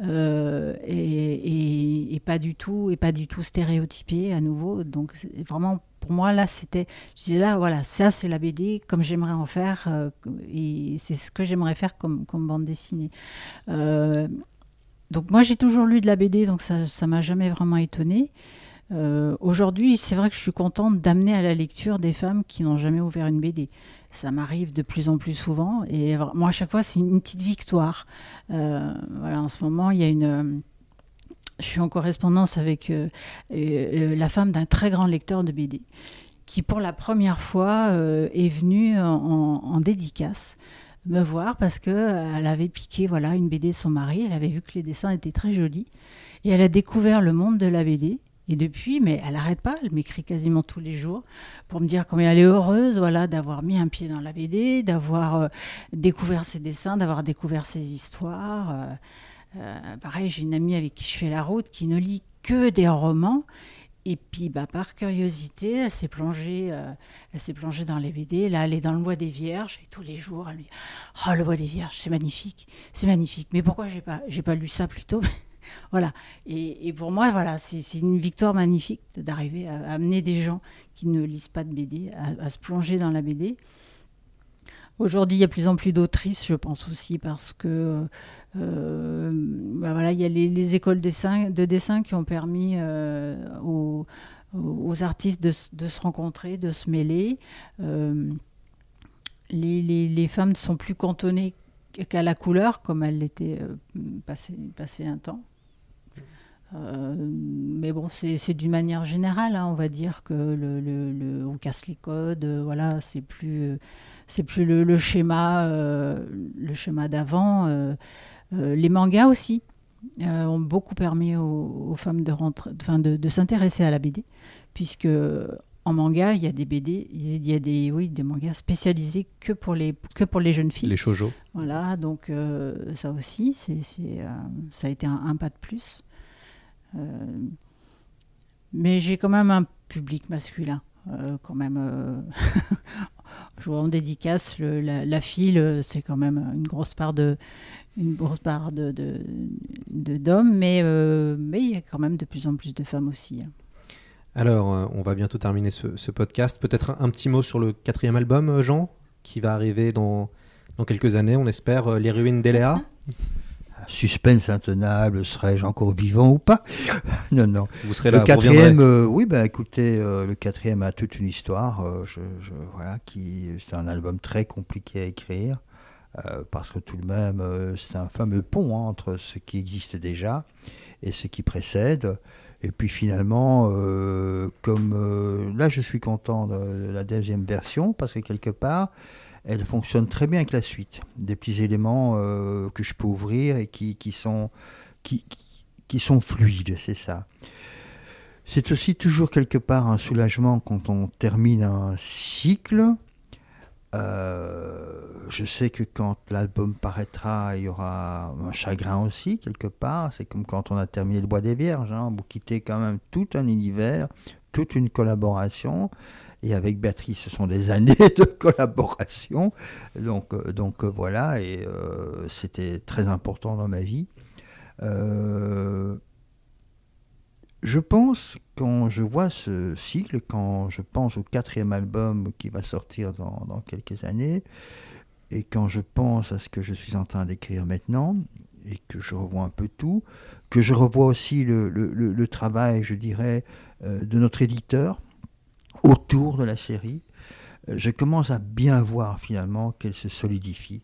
Euh, et, pas du tout et pas du tout stéréotypé à nouveau. Donc vraiment pour moi là c'était, je disais là voilà ça c'est la BD comme j'aimerais en faire euh, et c'est ce que j'aimerais faire comme, comme bande dessinée. Euh, donc moi j'ai toujours lu de la BD donc ça ça m'a jamais vraiment étonné. Aujourd'hui, c'est vrai que je suis contente d'amener à la lecture des femmes qui n'ont jamais ouvert une BD ça m'arrive de plus en plus souvent. Et moi, à chaque fois, c'est une petite victoire. Euh, en ce moment, il y a une. Je suis en correspondance avec euh, euh, la femme d'un très grand lecteur de BD, qui pour la première fois est venue en, dédicace me voir parce que elle avait piqué voilà une BD de son mari. Elle avait vu que les dessins étaient très jolis et elle a découvert le monde de la BD. Et depuis, mais elle n'arrête pas, elle m'écrit quasiment tous les jours pour me dire combien elle est heureuse voilà, d'avoir mis un pied dans la BD, d'avoir euh, découvert ses dessins, d'avoir découvert ses histoires. Euh, euh, pareil, j'ai une amie avec qui je fais la route qui ne lit que des romans. Et puis, bah, par curiosité, elle s'est plongée, elle s'est plongée dans les BD. Là, elle est dans le bois des Vierges et tous les jours, elle me dit "Oh, le bois des Vierges, c'est magnifique, c'est magnifique. Mais pourquoi j'ai pas, j'ai pas lu ça plus tôt? Voilà. Et, pour moi, voilà, c'est une victoire magnifique d'arriver à, amener des gens qui ne lisent pas de BD à, se plonger dans la BD. Aujourd'hui, il y a plus en plus d'autrices, je pense aussi, parce que euh, bah il y a les, écoles de dessin qui ont permis euh, aux, artistes de, se rencontrer, de se mêler. Euh, les, femmes ne sont plus cantonnées qu'à la couleur, comme elles l'étaient passé, passé un temps. Euh, mais bon, c'est d'une manière générale, hein, on va dire que le, le, on casse les codes, euh, voilà, c'est plus, c'est plus le, schéma, euh, le schéma d'avant. les mangas aussi ont beaucoup permis aux, femmes de, de, de s'intéresser à la BD, puisque en manga, il y a des BD, il y a des, oui, des mangas spécialisés que pour les, que pour les jeunes filles. Les shoujo. Voilà, donc ça aussi, c'est, ça a été un, un, pas de plus. Euh, mais j'ai quand même un public masculin, euh, quand même. Euh, je vois en dédicace, la, file, c'est quand même une grosse part de, une grosse part de, d'hommes, mais, mais il y a quand même de plus en plus de femmes aussi. Hein. Alors, on va bientôt terminer ce, podcast. Peut-être un, petit mot sur le quatrième album, Jean, qui va arriver dans, dans quelques années, on espère, Les ruines d'Eléa. suspense intenable, serais-je encore vivant ou pas Non, non. Vous serez là. Le quatrième, euh, oui, ben écoutez, euh, le quatrième a toute une histoire. Euh, je, voilà, qui c'est un album très compliqué à écrire parce que tout de même, c'est un fameux pont hein, entre ce qui existe déjà et ce qui précède. Et puis finalement, comme là, je suis content de la deuxième version parce que quelque part elle fonctionne très bien avec la suite. Des petits éléments euh, que je peux ouvrir et qui, qui sont, qui, qui sont fluides, c'est ça. C'est aussi toujours quelque part un soulagement quand on termine un cycle. Euh, je sais que quand l'album paraîtra, il y aura un chagrin aussi, quelque part. C'est comme quand on a terminé Le Bois des Vierges. Hein. Vous quittez quand même tout un univers, toute une collaboration. Et avec Béatrice, ce sont des années de collaboration. Donc, euh, donc euh, voilà, et euh, c'était très important dans ma vie. je pense, quand je vois ce cycle, quand je pense au quatrième album qui va sortir dans, quelques années, et quand je pense à ce que je suis en train d'écrire maintenant, et que je revois un peu tout, que je revois aussi le travail, je dirais, de notre éditeur, autour de la série, euh, je commence à bien voir finalement qu'elle se solidifie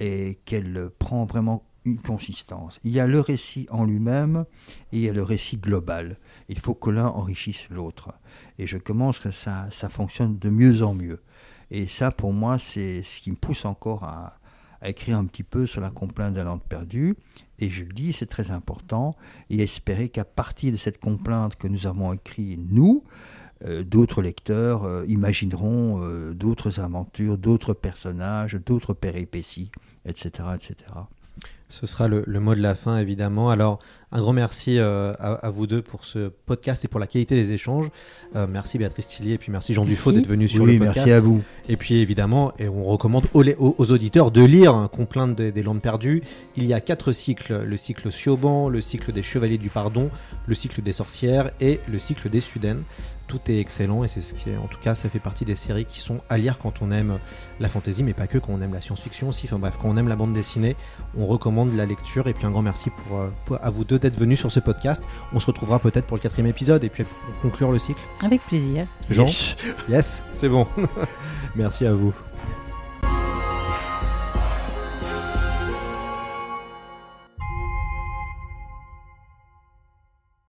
et qu'elle prend vraiment une consistance. Il y a le récit en lui-même et il y a le récit global. Il faut que l'un enrichisse l'autre. Et je commence que ça, ça fonctionne de mieux en mieux. Et ça, pour moi, c'est ce qui me pousse encore à, écrire un petit peu sur la complainte de la lande perdue. Et je le dis, c'est très important. Et espérer qu'à partir de cette complainte que nous avons écrite, nous, d'autres lecteurs euh, imagineront euh, d'autres aventures, d'autres personnages, d'autres péripéties, etc., etc. Ce sera le, le, mot de la fin, évidemment. Alors, un grand merci euh, à, à, vous deux pour ce podcast et pour la qualité des échanges. Euh, merci Béatrice Tillier et puis merci Jean Dufaux d'être venu sur oui, le podcast. Merci à vous. Et puis évidemment, et on recommande aux, aux, aux auditeurs de lire un Complainte des, des, Landes perdues. Il y a quatre cycles le cycle Sioban, le cycle des Chevaliers du Pardon, le cycle des Sorcières et le cycle des Sudaines. Tout est excellent et c'est ce qui est, en tout cas, ça fait partie des séries qui sont à lire quand on aime la fantasy, mais pas que, quand on aime la science-fiction aussi. Enfin bref, quand on aime la bande dessinée, on recommande la lecture. Et puis un grand merci pour, pour à vous deux d'être venus sur ce podcast. On se retrouvera peut-être pour le quatrième épisode et puis pour conclure le cycle. Avec plaisir. Jean Yes, yes c'est bon. merci à vous.